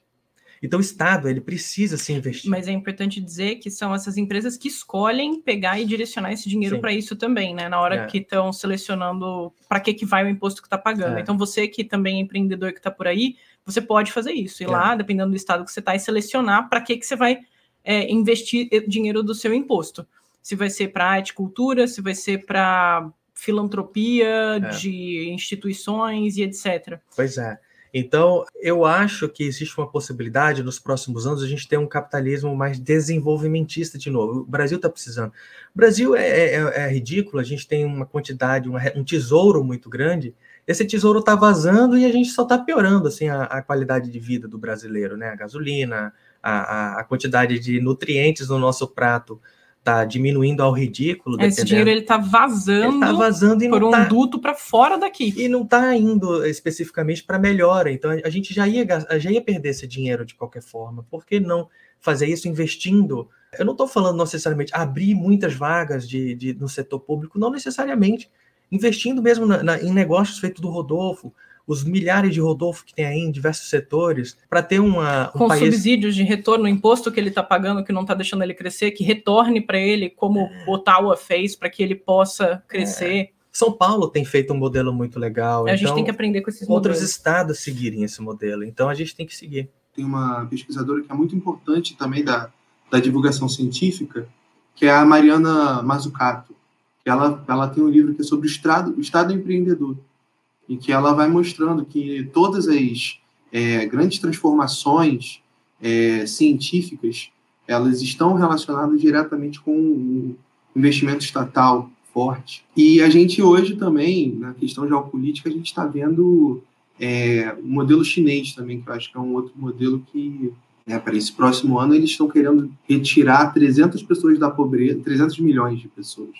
Então, o Estado ele precisa se investir. Mas é importante dizer que são essas empresas que escolhem pegar e direcionar esse dinheiro para isso também, né? Na hora É. que estão selecionando para que, que vai o imposto que está pagando. É. Então, você que também é empreendedor que está por aí, você pode fazer isso. Ir É. lá, dependendo do estado que você está, e selecionar para que, que você vai é, investir eh, dinheiro do seu imposto. Se vai ser para arte cultura, se vai ser para filantropia É. de instituições e etc. Pois é. Então, eu acho que existe uma possibilidade nos próximos anos a gente ter um capitalismo mais desenvolvimentista de novo. O Brasil está precisando. O Brasil é, é- é ridículo, a gente tem uma quantidade, uma um tesouro muito grande. Esse tesouro está vazando e a gente só está piorando assim, a, a qualidade de vida do brasileiro, né? A gasolina, a, a- a quantidade de nutrientes no nosso prato está diminuindo ao ridículo. Esse dependendo. dinheiro ele está Ele vazando tá vazando e por um tá, duto para fora daqui. e não está indo especificamente para melhora. Então a gente já ia, já ia perder esse dinheiro de qualquer forma. Por que não fazer isso investindo? Eu não estou falando necessariamente abrir muitas vagas de, de- no setor público, não necessariamente. Investindo mesmo na- na- em negócios feitos do Rodolfo, os milhares de Rodolfo que tem aí em diversos setores, para ter uma, um com país. subsídios de retorno, o imposto que ele está pagando, que não está deixando ele crescer, que retorne para ele como o Ottawa fez para que ele possa crescer. São Paulo tem feito um modelo muito legal. A então, gente tem que aprender com esses outros modelos. estados seguirem esse modelo. Então a gente tem que seguir. Tem uma pesquisadora que é muito importante também da, da divulgação científica, que é a Mariana Mazzucato. Que ela, ela tem um livro que é sobre o Estado, o estado empreendedor. E que ela vai mostrando que todas as é, grandes transformações é, científicas elas estão relacionadas diretamente com o investimento estatal forte. E a gente hoje também, na questão geopolítica, a gente está vendo é, o modelo chinês também, que eu acho que é um outro modelo que, né, para esse próximo ano, eles estão querendo retirar 300 pessoas da pobreza, 300 milhões de pessoas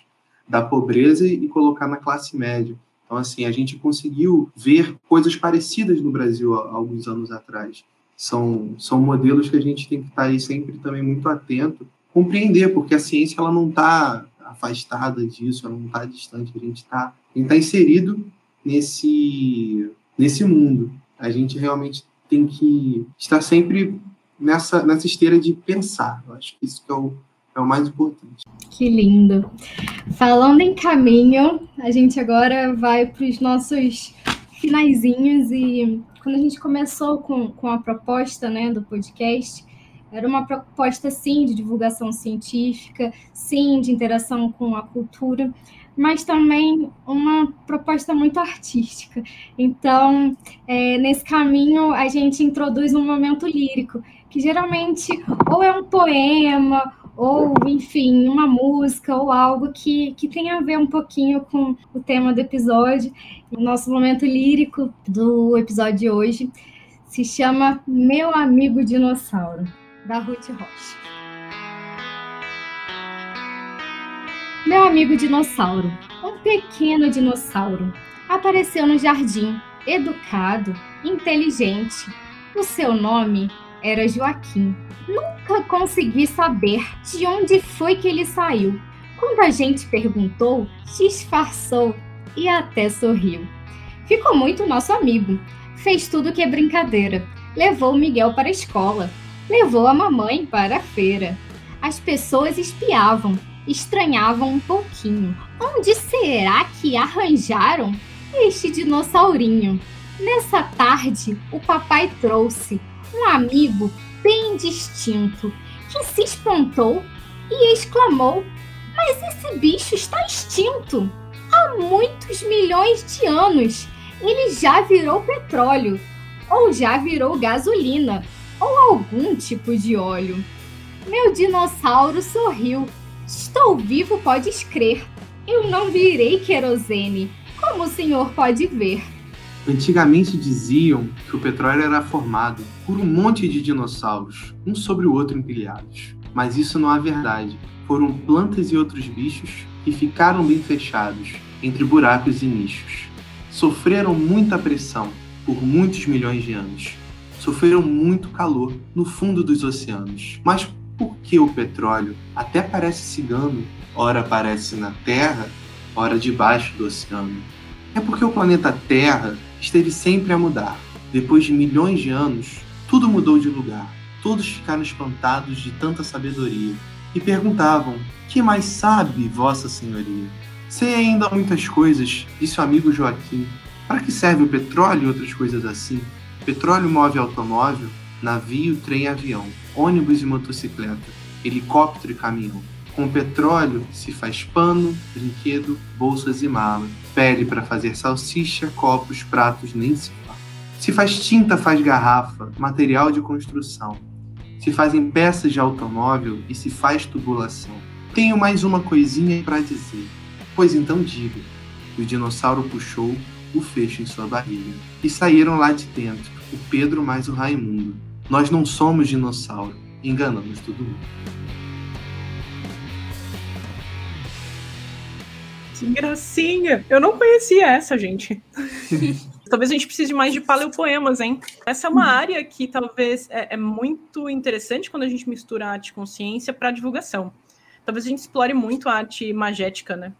da pobreza e colocar na classe média. Então, assim, a gente conseguiu ver coisas parecidas no Brasil há alguns anos atrás são, são modelos que a gente tem que estar aí sempre também muito atento, compreender, porque a ciência ela não está afastada disso, ela não está distante, a gente está tá inserido nesse, nesse mundo. A gente realmente tem que estar sempre nessa, nessa esteira de pensar. Eu acho que isso que é o, é o mais importante. Que lindo. Falando em caminho, a gente agora vai para os nossos finaizinhos e quando a gente começou com, com a proposta né, do podcast, era uma proposta, sim, de divulgação científica, sim, de interação com a cultura, mas também uma proposta muito artística. Então, é, nesse caminho, a gente introduz um momento lírico, que geralmente ou é um poema, ou, enfim, uma música ou algo que, que tenha a ver um pouquinho com o tema do episódio. O nosso momento lírico do episódio de hoje se chama Meu Amigo Dinossauro, da Ruth Rocha. Meu amigo dinossauro, um pequeno dinossauro, apareceu no jardim, educado, inteligente. O seu nome era Joaquim. Nunca consegui saber de onde foi que ele saiu. Quando a gente perguntou, disfarçou e até sorriu. Ficou muito nosso amigo. Fez tudo que é brincadeira. Levou o Miguel para a escola. Levou a mamãe para a feira. As pessoas espiavam, estranhavam um pouquinho. Onde será que arranjaram este dinossaurinho? Nessa tarde, o papai trouxe um amigo bem distinto que se espantou e exclamou: Mas esse bicho está extinto! Há muitos milhões de anos ele já virou petróleo, ou já virou gasolina, ou algum tipo de óleo. Meu dinossauro sorriu. Estou vivo, podes crer. Eu não virei querosene, como o senhor pode ver. Antigamente diziam que o petróleo era formado por um monte de dinossauros, um sobre o outro empilhados. Mas isso não é verdade. Foram plantas e outros bichos que ficaram bem fechados entre buracos e nichos. Sofreram muita pressão por muitos milhões de anos. Sofreram muito calor no fundo dos oceanos. Mas por que o petróleo até parece cigano, ora aparece na Terra, ora debaixo do oceano? É porque o planeta Terra esteve sempre a mudar. Depois de milhões de anos, tudo mudou de lugar. Todos ficaram espantados de tanta sabedoria e perguntavam: Que mais sabe, Vossa Senhoria? Sei ainda muitas coisas, disse o amigo Joaquim. Para que serve o petróleo e outras coisas assim? Petróleo move automóvel, navio, trem e avião, ônibus e motocicleta, helicóptero e caminhão. Com petróleo se faz pano, brinquedo, bolsas e malas, pele para fazer salsicha, copos, pratos, nem se fala. Se faz tinta, faz garrafa, material de construção. Se fazem peças de automóvel e se faz tubulação. Tenho mais uma coisinha para dizer. Pois então diga. O dinossauro puxou o fecho em sua barriga. E saíram lá de dentro, o Pedro mais o Raimundo. Nós não somos dinossauro, enganamos todo mundo. Que gracinha! Eu não conhecia essa, gente. <laughs> talvez a gente precise mais de paleopoemas, hein? Essa é uma área que talvez é, é muito interessante quando a gente mistura arte com ciência para divulgação. Talvez a gente explore muito a arte magética, né?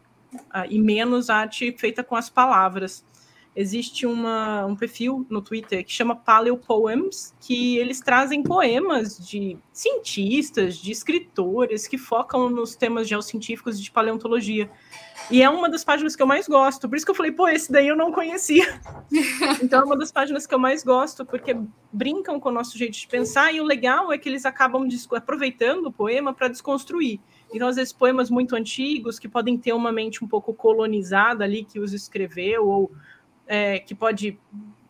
Ah, e menos a arte feita com as palavras. Existe uma, um perfil no Twitter que chama Paleo Poems, que eles trazem poemas de cientistas, de escritores que focam nos temas geocientíficos de paleontologia. E é uma das páginas que eu mais gosto. Por isso que eu falei, pô, esse daí eu não conhecia. <laughs> então é uma das páginas que eu mais gosto, porque brincam com o nosso jeito de pensar, e o legal é que eles acabam aproveitando o poema para desconstruir. Então, às vezes, poemas muito antigos, que podem ter uma mente um pouco colonizada ali, que os escreveu, ou é, que pode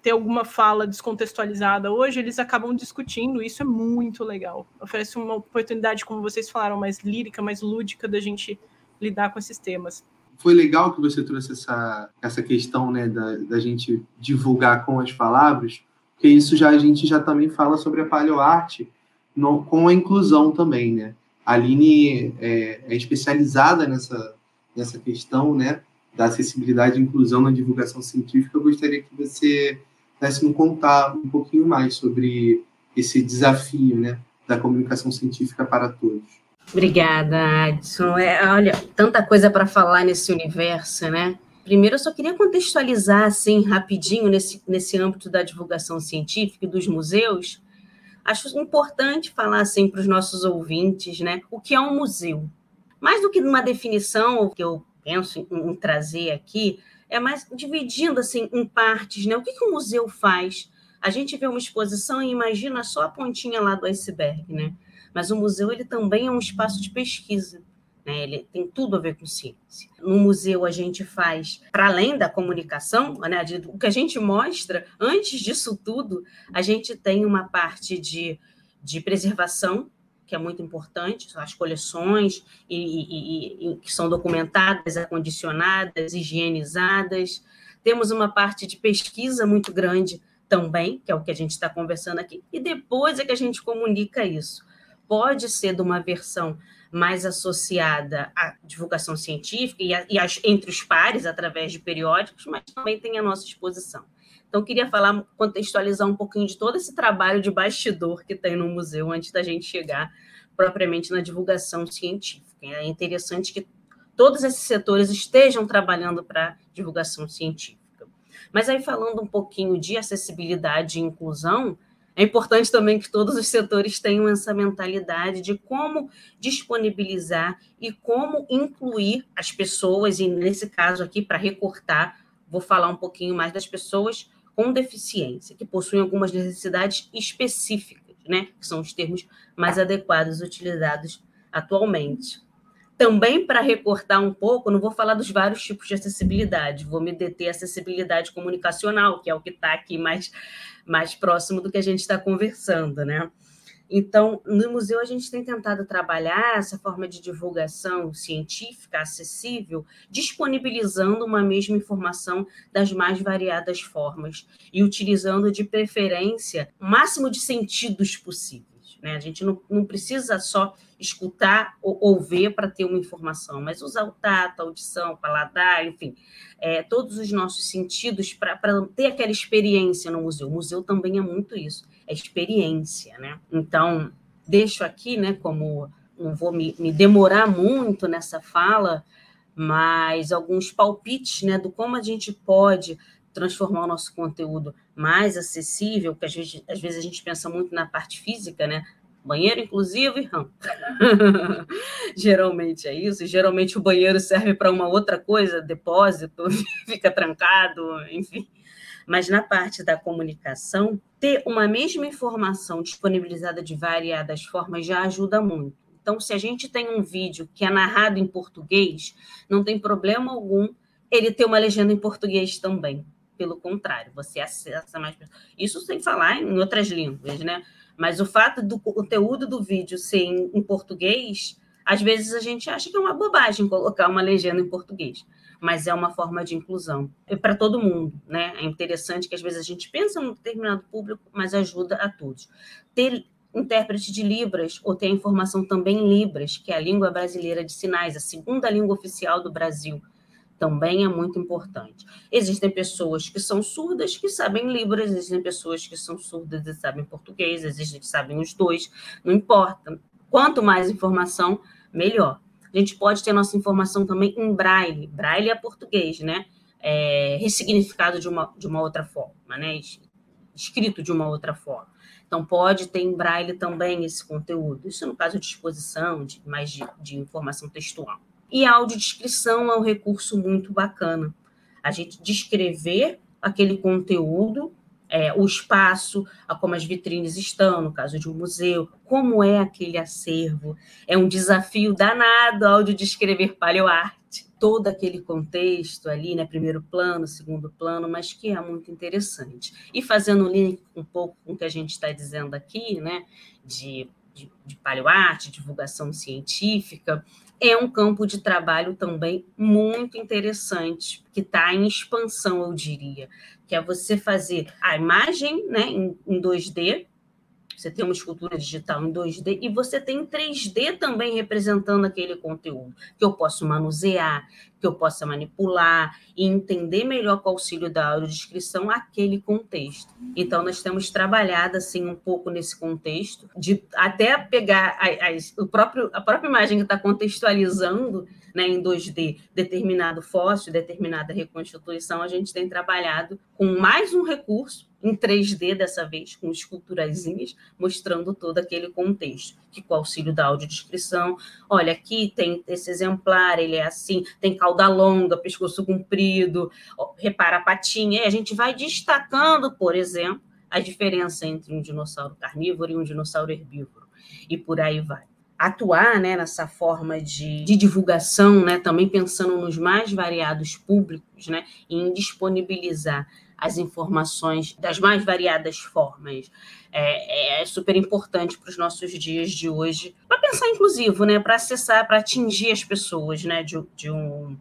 ter alguma fala descontextualizada hoje, eles acabam discutindo, isso é muito legal. Oferece uma oportunidade, como vocês falaram, mais lírica, mais lúdica da gente lidar com esses temas. Foi legal que você trouxe essa, essa questão né, da, da gente divulgar com as palavras, porque isso já a gente já também fala sobre a paleoarte no, com a inclusão também, né? A Aline é, é especializada nessa, nessa questão, né? Da acessibilidade e inclusão na divulgação científica, eu gostaria que você pudesse me contar um pouquinho mais sobre esse desafio né, da comunicação científica para todos. Obrigada, Adson. É, olha, tanta coisa para falar nesse universo, né? Primeiro, eu só queria contextualizar, assim, rapidinho, nesse, nesse âmbito da divulgação científica e dos museus. Acho importante falar, assim, para os nossos ouvintes, né? O que é um museu? Mais do que uma definição que eu penso em, em trazer aqui é mais dividindo assim em partes, né? O que, que o museu faz? A gente vê uma exposição e imagina só a pontinha lá do iceberg, né? Mas o museu ele também é um espaço de pesquisa. Né? Ele tem tudo a ver com ciência. No museu a gente faz, para além da comunicação, né? o que a gente mostra, antes disso tudo, a gente tem uma parte de, de preservação, que é muito importante, as coleções e, e, e, que são documentadas, acondicionadas, higienizadas. Temos uma parte de pesquisa muito grande também, que é o que a gente está conversando aqui, e depois é que a gente comunica isso. Pode ser de uma versão mais associada à divulgação científica e, a, e as, entre os pares, através de periódicos, mas também tem a nossa exposição. Então, queria falar, contextualizar um pouquinho de todo esse trabalho de bastidor que tem no museu antes da gente chegar propriamente na divulgação científica. É interessante que todos esses setores estejam trabalhando para divulgação científica. Mas aí, falando um pouquinho de acessibilidade e inclusão, é importante também que todos os setores tenham essa mentalidade de como disponibilizar e como incluir as pessoas, e nesse caso aqui, para recortar, vou falar um pouquinho mais das pessoas com deficiência, que possuem algumas necessidades específicas, né? Que são os termos mais adequados utilizados atualmente. Também para recortar um pouco, não vou falar dos vários tipos de acessibilidade, vou me deter à acessibilidade comunicacional, que é o que está aqui mais, mais próximo do que a gente está conversando, né? Então, no museu, a gente tem tentado trabalhar essa forma de divulgação científica acessível, disponibilizando uma mesma informação das mais variadas formas e utilizando, de preferência, o máximo de sentidos possíveis. Né? A gente não, não precisa só escutar ou, ou ver para ter uma informação, mas usar o tato, a audição, o paladar, enfim, é, todos os nossos sentidos para ter aquela experiência no museu. O museu também é muito isso é experiência, né? Então, deixo aqui, né, como não vou me, me demorar muito nessa fala, mas alguns palpites, né, do como a gente pode transformar o nosso conteúdo mais acessível, que às vezes, às vezes a gente pensa muito na parte física, né? Banheiro inclusivo e <laughs> geralmente é isso. Geralmente o banheiro serve para uma outra coisa, depósito, <laughs> fica trancado, enfim. Mas na parte da comunicação, ter uma mesma informação disponibilizada de variadas formas já ajuda muito. Então, se a gente tem um vídeo que é narrado em português, não tem problema algum ele ter uma legenda em português também. Pelo contrário, você acessa mais. Isso sem falar em outras línguas, né? Mas o fato do conteúdo do vídeo ser em, em português, às vezes a gente acha que é uma bobagem colocar uma legenda em português mas é uma forma de inclusão. Para todo mundo, né? É interessante que às vezes a gente pensa em um determinado público, mas ajuda a todos. Ter intérprete de Libras ou ter a informação também em Libras, que é a língua brasileira de sinais, a segunda língua oficial do Brasil, também é muito importante. Existem pessoas que são surdas que sabem Libras, existem pessoas que são surdas e sabem português, existem que sabem os dois, não importa. Quanto mais informação, melhor. A gente pode ter nossa informação também em braille. Braille é português, né? é, ressignificado de uma, de uma outra forma, né? escrito de uma outra forma. Então, pode ter em braille também esse conteúdo. Isso no caso de exposição, de, mais de, de informação textual. E a audiodescrição é um recurso muito bacana. A gente descrever aquele conteúdo é, o espaço, a como as vitrines estão, no caso de um museu, como é aquele acervo. É um desafio danado ao de descrever paleoarte, todo aquele contexto ali, né, primeiro plano, segundo plano, mas que é muito interessante. E fazendo um link um pouco com o que a gente está dizendo aqui, né, de, de, de paleoarte, divulgação científica, é um campo de trabalho também muito interessante, que está em expansão, eu diria, que é você fazer a imagem né, em, em 2D, você tem uma escultura digital em 2D e você tem 3D também representando aquele conteúdo, que eu posso manusear, que eu possa manipular e entender melhor com o auxílio da audiodescrição aquele contexto. Então, nós temos trabalhado assim um pouco nesse contexto, de até pegar a, a, o próprio, a própria imagem que está contextualizando né, em 2D determinado fóssil, determinada reconstituição, a gente tem trabalhado com mais um recurso em 3D dessa vez, com esculturazinhas, mostrando todo aquele contexto, que com o auxílio da audiodescrição, olha, aqui tem esse exemplar, ele é assim, tem cauda longa, pescoço comprido, repara a patinha, e a gente vai destacando, por exemplo, a diferença entre um dinossauro carnívoro e um dinossauro herbívoro, e por aí vai. Atuar né, nessa forma de, de, divulgação, né, também pensando nos mais variados públicos, né, em disponibilizar as informações das mais variadas formas. É, é super importante para os nossos dias de hoje, para pensar inclusivo, né, para acessar, para atingir as pessoas né, de, de um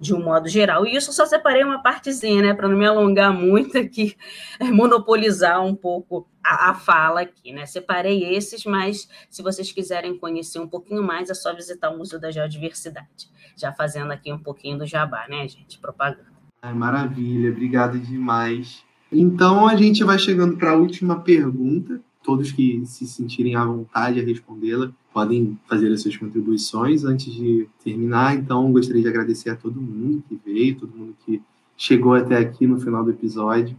de um modo geral. E isso eu só separei uma partezinha, né, para não me alongar muito aqui, <laughs> monopolizar um pouco a, a, fala aqui, né? Separei esses, mas se vocês quiserem conhecer um pouquinho mais, é só visitar o Museu da Geodiversidade. Já fazendo aqui um pouquinho do jabá, né, gente? Propaganda. Ai, maravilha, obrigado demais. Então a gente vai chegando para a última pergunta. Todos que se sentirem à vontade a respondê-la podem fazer as suas contribuições antes de terminar. Então gostaria de agradecer a todo mundo que veio, todo mundo que chegou até aqui no final do episódio.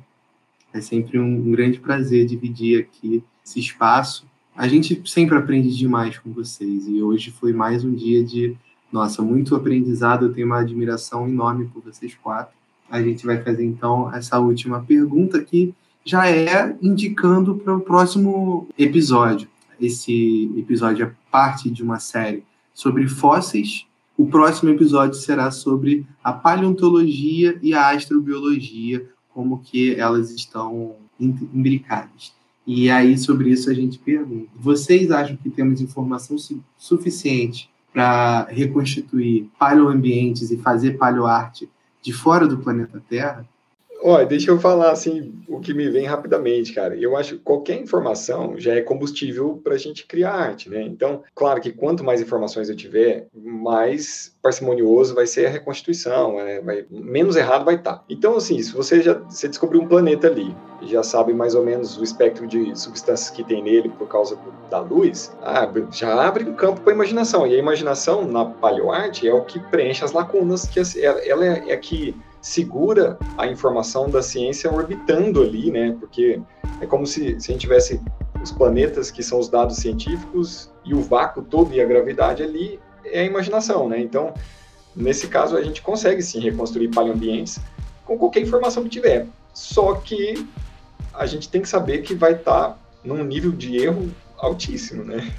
É sempre um, grande prazer dividir aqui esse espaço. A gente sempre aprende demais com vocês e hoje foi mais um dia de, nossa, muito aprendizado. Eu tenho uma admiração enorme por vocês quatro. A gente vai fazer então essa última pergunta que já é indicando para o próximo episódio. Esse episódio é parte de uma série sobre fósseis. O próximo episódio será sobre a paleontologia e a astrobiologia, como que elas estão imbricadas. E aí, sobre isso, a gente pergunta: vocês acham que temos informação suficiente para reconstituir paleoambientes e fazer paleoarte de fora do planeta Terra? Olha, deixa eu falar assim o que me vem rapidamente, cara. Eu acho que qualquer informação já é combustível para a gente criar arte, né? Então, claro que quanto mais informações eu tiver, mais parcimonioso vai ser a reconstituição, né? vai, menos errado vai estar. Tá. Então, assim, se você já você descobriu um planeta ali, já sabe mais ou menos o espectro de substâncias que tem nele por causa da luz, abre, já abre um campo para a imaginação. E a imaginação na paleoarte é o que preenche as lacunas, que ela é, é que segura a informação da ciência orbitando ali, né? Porque é como se, se a gente tivesse os planetas que são os dados científicos e o vácuo todo e a gravidade ali é a imaginação, né? Então, nesse caso, a gente consegue sim reconstruir paleoambientes com qualquer informação que tiver. Só que a gente tem que saber que vai estar tá num nível de erro altíssimo, né?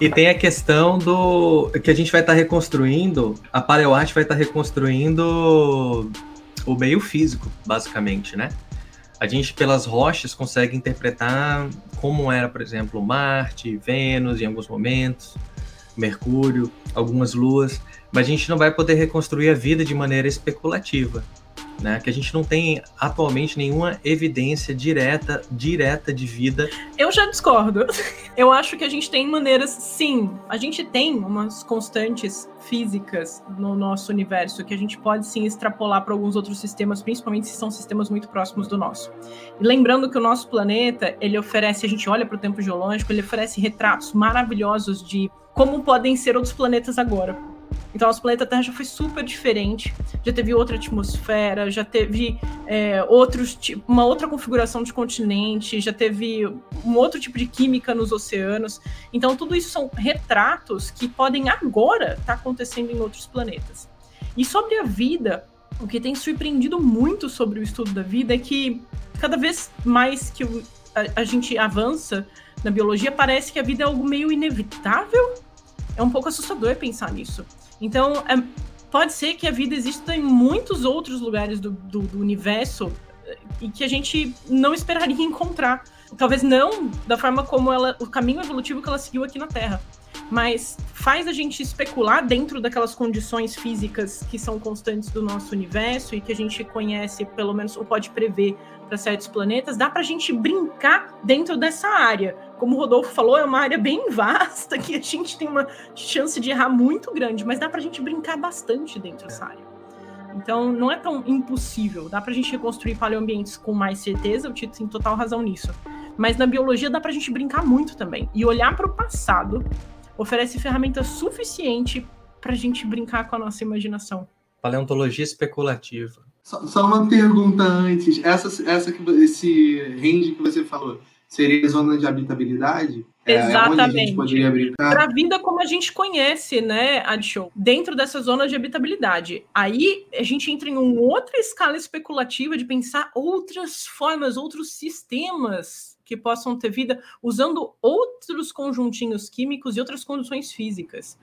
e tem a questão do que a gente vai estar tá reconstruindo, a paleoarte vai estar tá reconstruindo o meio físico, basicamente, né? A gente, pelas rochas, consegue interpretar como era, por exemplo, Marte, Vênus em alguns momentos, Mercúrio, algumas luas, mas a gente não vai poder reconstruir a vida de maneira especulativa né? Que a gente não tem atualmente nenhuma evidência direta, direta de vida. Eu já discordo. <laughs> Eu acho que a gente tem maneiras, sim, a gente tem umas constantes físicas no nosso universo que a gente pode sim extrapolar para alguns outros sistemas, principalmente se são sistemas muito próximos do nosso. E lembrando que o nosso planeta, ele oferece, a gente olha para o tempo geológico, ele oferece retratos maravilhosos de como podem ser outros planetas agora Então, nosso planeta Terra já foi super diferente, já teve outra atmosfera, já teve é, outros, uma outra configuração de continente, já teve um outro tipo de química nos oceanos. Então, tudo isso são retratos que podem agora estar tá acontecendo em outros planetas. E sobre a vida, o que tem surpreendido muito sobre o estudo da vida é que cada vez mais que a, a gente avança na biologia, parece que a vida é algo meio inevitável. É um pouco assustador pensar nisso. Então, é, pode ser que a vida exista em muitos outros lugares do, do, do universo eh, e que a gente não esperaria <laughs> encontrar. Talvez não da forma como ela, o caminho evolutivo que ela seguiu aqui na Terra mas faz a gente especular dentro daquelas condições físicas que são constantes do nosso universo e que a gente conhece, pelo menos, ou pode prever para certos planetas, dá para a gente brincar dentro dessa área. Como o Rodolfo falou, é uma área bem vasta que a gente tem uma chance de errar muito grande, mas dá para a gente brincar bastante dentro dessa área. Então, não é tão impossível. Dá para a gente reconstruir paleoambientes com mais certeza, o Tito tem total razão nisso. Mas na biologia dá para a gente brincar muito também. E olhar para o passado oferece ferramenta suficiente para a gente brincar com a nossa imaginação. Paleontologia especulativa. Só, só, uma pergunta antes. Essa, essa que, esse range que você falou, seria zona de habitabilidade? Exatamente. É, Para a vida como a gente conhece, né, Adshow? Dentro dessa zona de habitabilidade. Aí a gente entra em uma outra escala especulativa de pensar outras formas, outros sistemas que possam ter vida usando outros conjuntinhos químicos e outras condições físicas.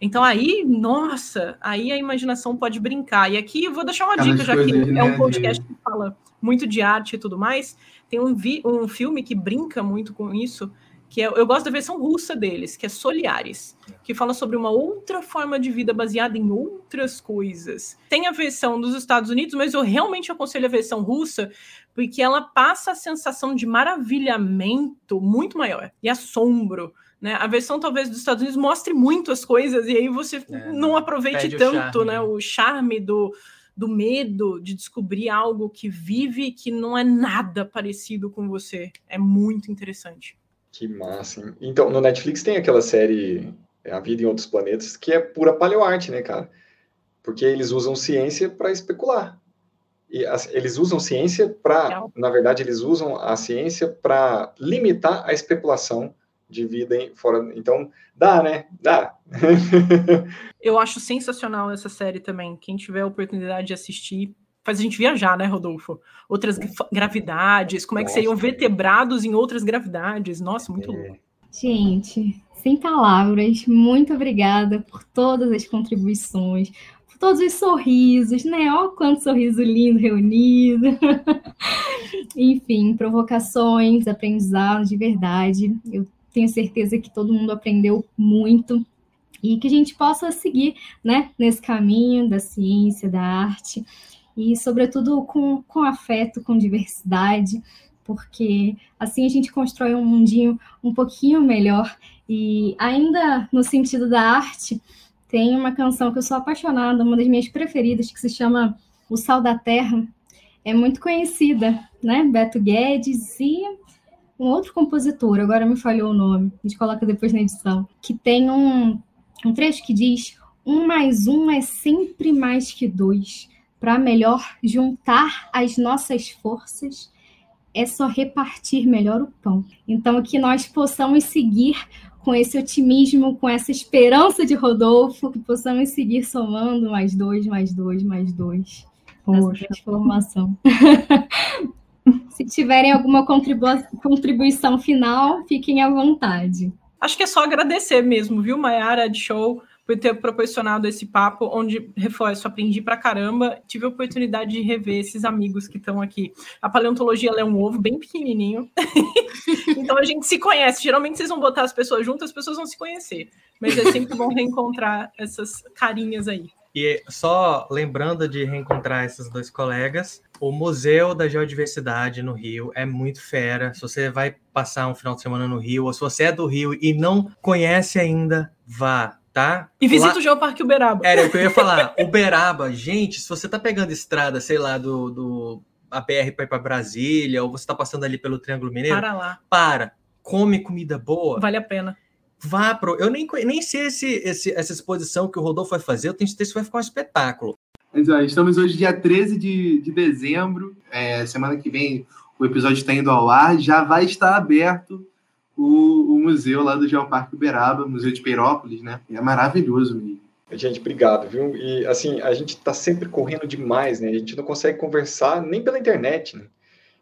Então aí, nossa, aí a imaginação pode brincar. E aqui eu vou deixar uma dica, já que é um né, podcast que fala muito de arte e tudo mais. Tem um, vi, um filme que brinca muito com isso, que é, eu gosto da versão russa deles, que é Soliares, que fala sobre uma outra forma de vida baseada em outras coisas. Tem a versão dos Estados Unidos, mas eu realmente aconselho a versão russa, porque ela passa a sensação de maravilhamento muito maior e assombro. Né? A versão talvez dos Estados Unidos mostre muito as coisas e aí você é, não aproveite tanto o charme, né? o charme do, do medo de descobrir algo que vive que não é nada parecido com você. É muito interessante. Que massa. Hein? Então, no Netflix tem aquela série A Vida em Outros Planetas, que é pura paleoarte, né, cara? Porque eles usam ciência para especular. E as, eles usam ciência para, na verdade, eles usam a ciência para limitar a especulação de vida em, fora. Então, dá, né? Dá. <laughs> Eu acho sensacional essa série também. Quem tiver a oportunidade de assistir, faz a gente viajar, né, Rodolfo? Outras gravidades, como é que seriam vertebrados em outras gravidades? Nossa, muito é. louco. Gente, sem palavras, muito obrigada por todas as contribuições, por todos os sorrisos, né? Olha quanto sorriso lindo reunido. <laughs> Enfim, provocações, aprendizados de verdade. Eu tenho certeza que todo mundo aprendeu muito e que a gente possa seguir, né, nesse caminho da ciência, da arte e, sobretudo, com, com afeto, com diversidade, porque assim a gente constrói um mundinho um pouquinho melhor. E ainda no sentido da arte, tem uma canção que eu sou apaixonada, uma das minhas preferidas, que se chama O Sal da Terra. É muito conhecida, né? Beto Guedes e um outro compositor, agora me falhou o nome, a gente coloca depois na edição, que tem um, um trecho que diz: um mais um é sempre mais que dois para melhor juntar as nossas forças, é só repartir melhor o pão. Então, que nós possamos seguir com esse otimismo, com essa esperança de Rodolfo, que possamos seguir somando mais dois, mais dois, mais dois. Poxa. transformação. <laughs> Se tiverem alguma contribu contribuição final, fiquem à vontade. Acho que é só agradecer mesmo, viu, Mayara, de show por ter proporcionado esse papo, onde, reforço, aprendi pra caramba, tive a oportunidade de rever esses amigos que estão aqui. A paleontologia é um ovo bem pequenininho, <laughs> então a gente se conhece. Geralmente vocês vão botar as pessoas juntas, as pessoas vão se conhecer, mas é sempre bom reencontrar essas carinhas aí. E só lembrando de reencontrar esses dois colegas, o Museu da Geodiversidade no Rio é muito fera. Se você vai passar um final de semana no Rio, ou se você é do Rio e não conhece ainda, vá tá? E visita lá... o Geoparque Uberaba. Era o que eu ia <laughs> falar. Uberaba, gente, se você tá pegando estrada, sei lá, do, do a BR para ir para Brasília, ou você tá passando ali pelo Triângulo Mineiro, para lá. Para. Come comida boa. Vale a pena. vá pro. Eu nem, nem sei esse, esse, essa exposição que o Rodolfo vai fazer, eu tenho certeza que vai ficar um espetáculo. Estamos hoje, dia 13 de, de dezembro. É, semana que vem o episódio está indo ao ar. Já vai estar aberto o, o museu lá do Geoparque Uberaba, Museu de Peirópolis, né? É maravilhoso, menino. Gente, obrigado, viu? E assim, a gente está sempre correndo demais, né? A gente não consegue conversar nem pela internet, né?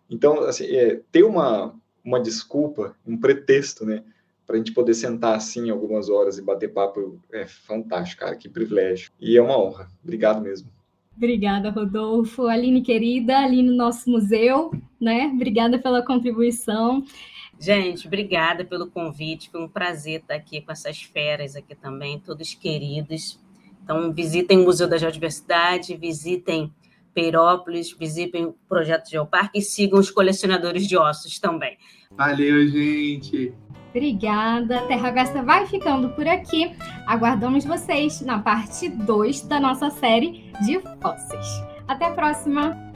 Então, assim, é, ter uma, uma desculpa, um pretexto, né? Para a gente poder sentar assim algumas horas e bater papo é fantástico, cara, que privilégio. E é uma honra. Obrigado mesmo. Obrigada, Rodolfo. Aline, querida, Aline, nosso museu, né? Obrigada pela contribuição. Gente, obrigada pelo convite. Foi um prazer estar aqui com essas feras aqui também, todos queridos. Então, visitem o Museu da Geodiversidade, visitem Peirópolis, visitem o Projeto Geoparque e sigam os colecionadores de ossos também. Valeu, gente! Obrigada. Terra Gasta vai ficando por aqui. Aguardamos vocês na parte 2 da nossa série de fósseis. Até a próxima!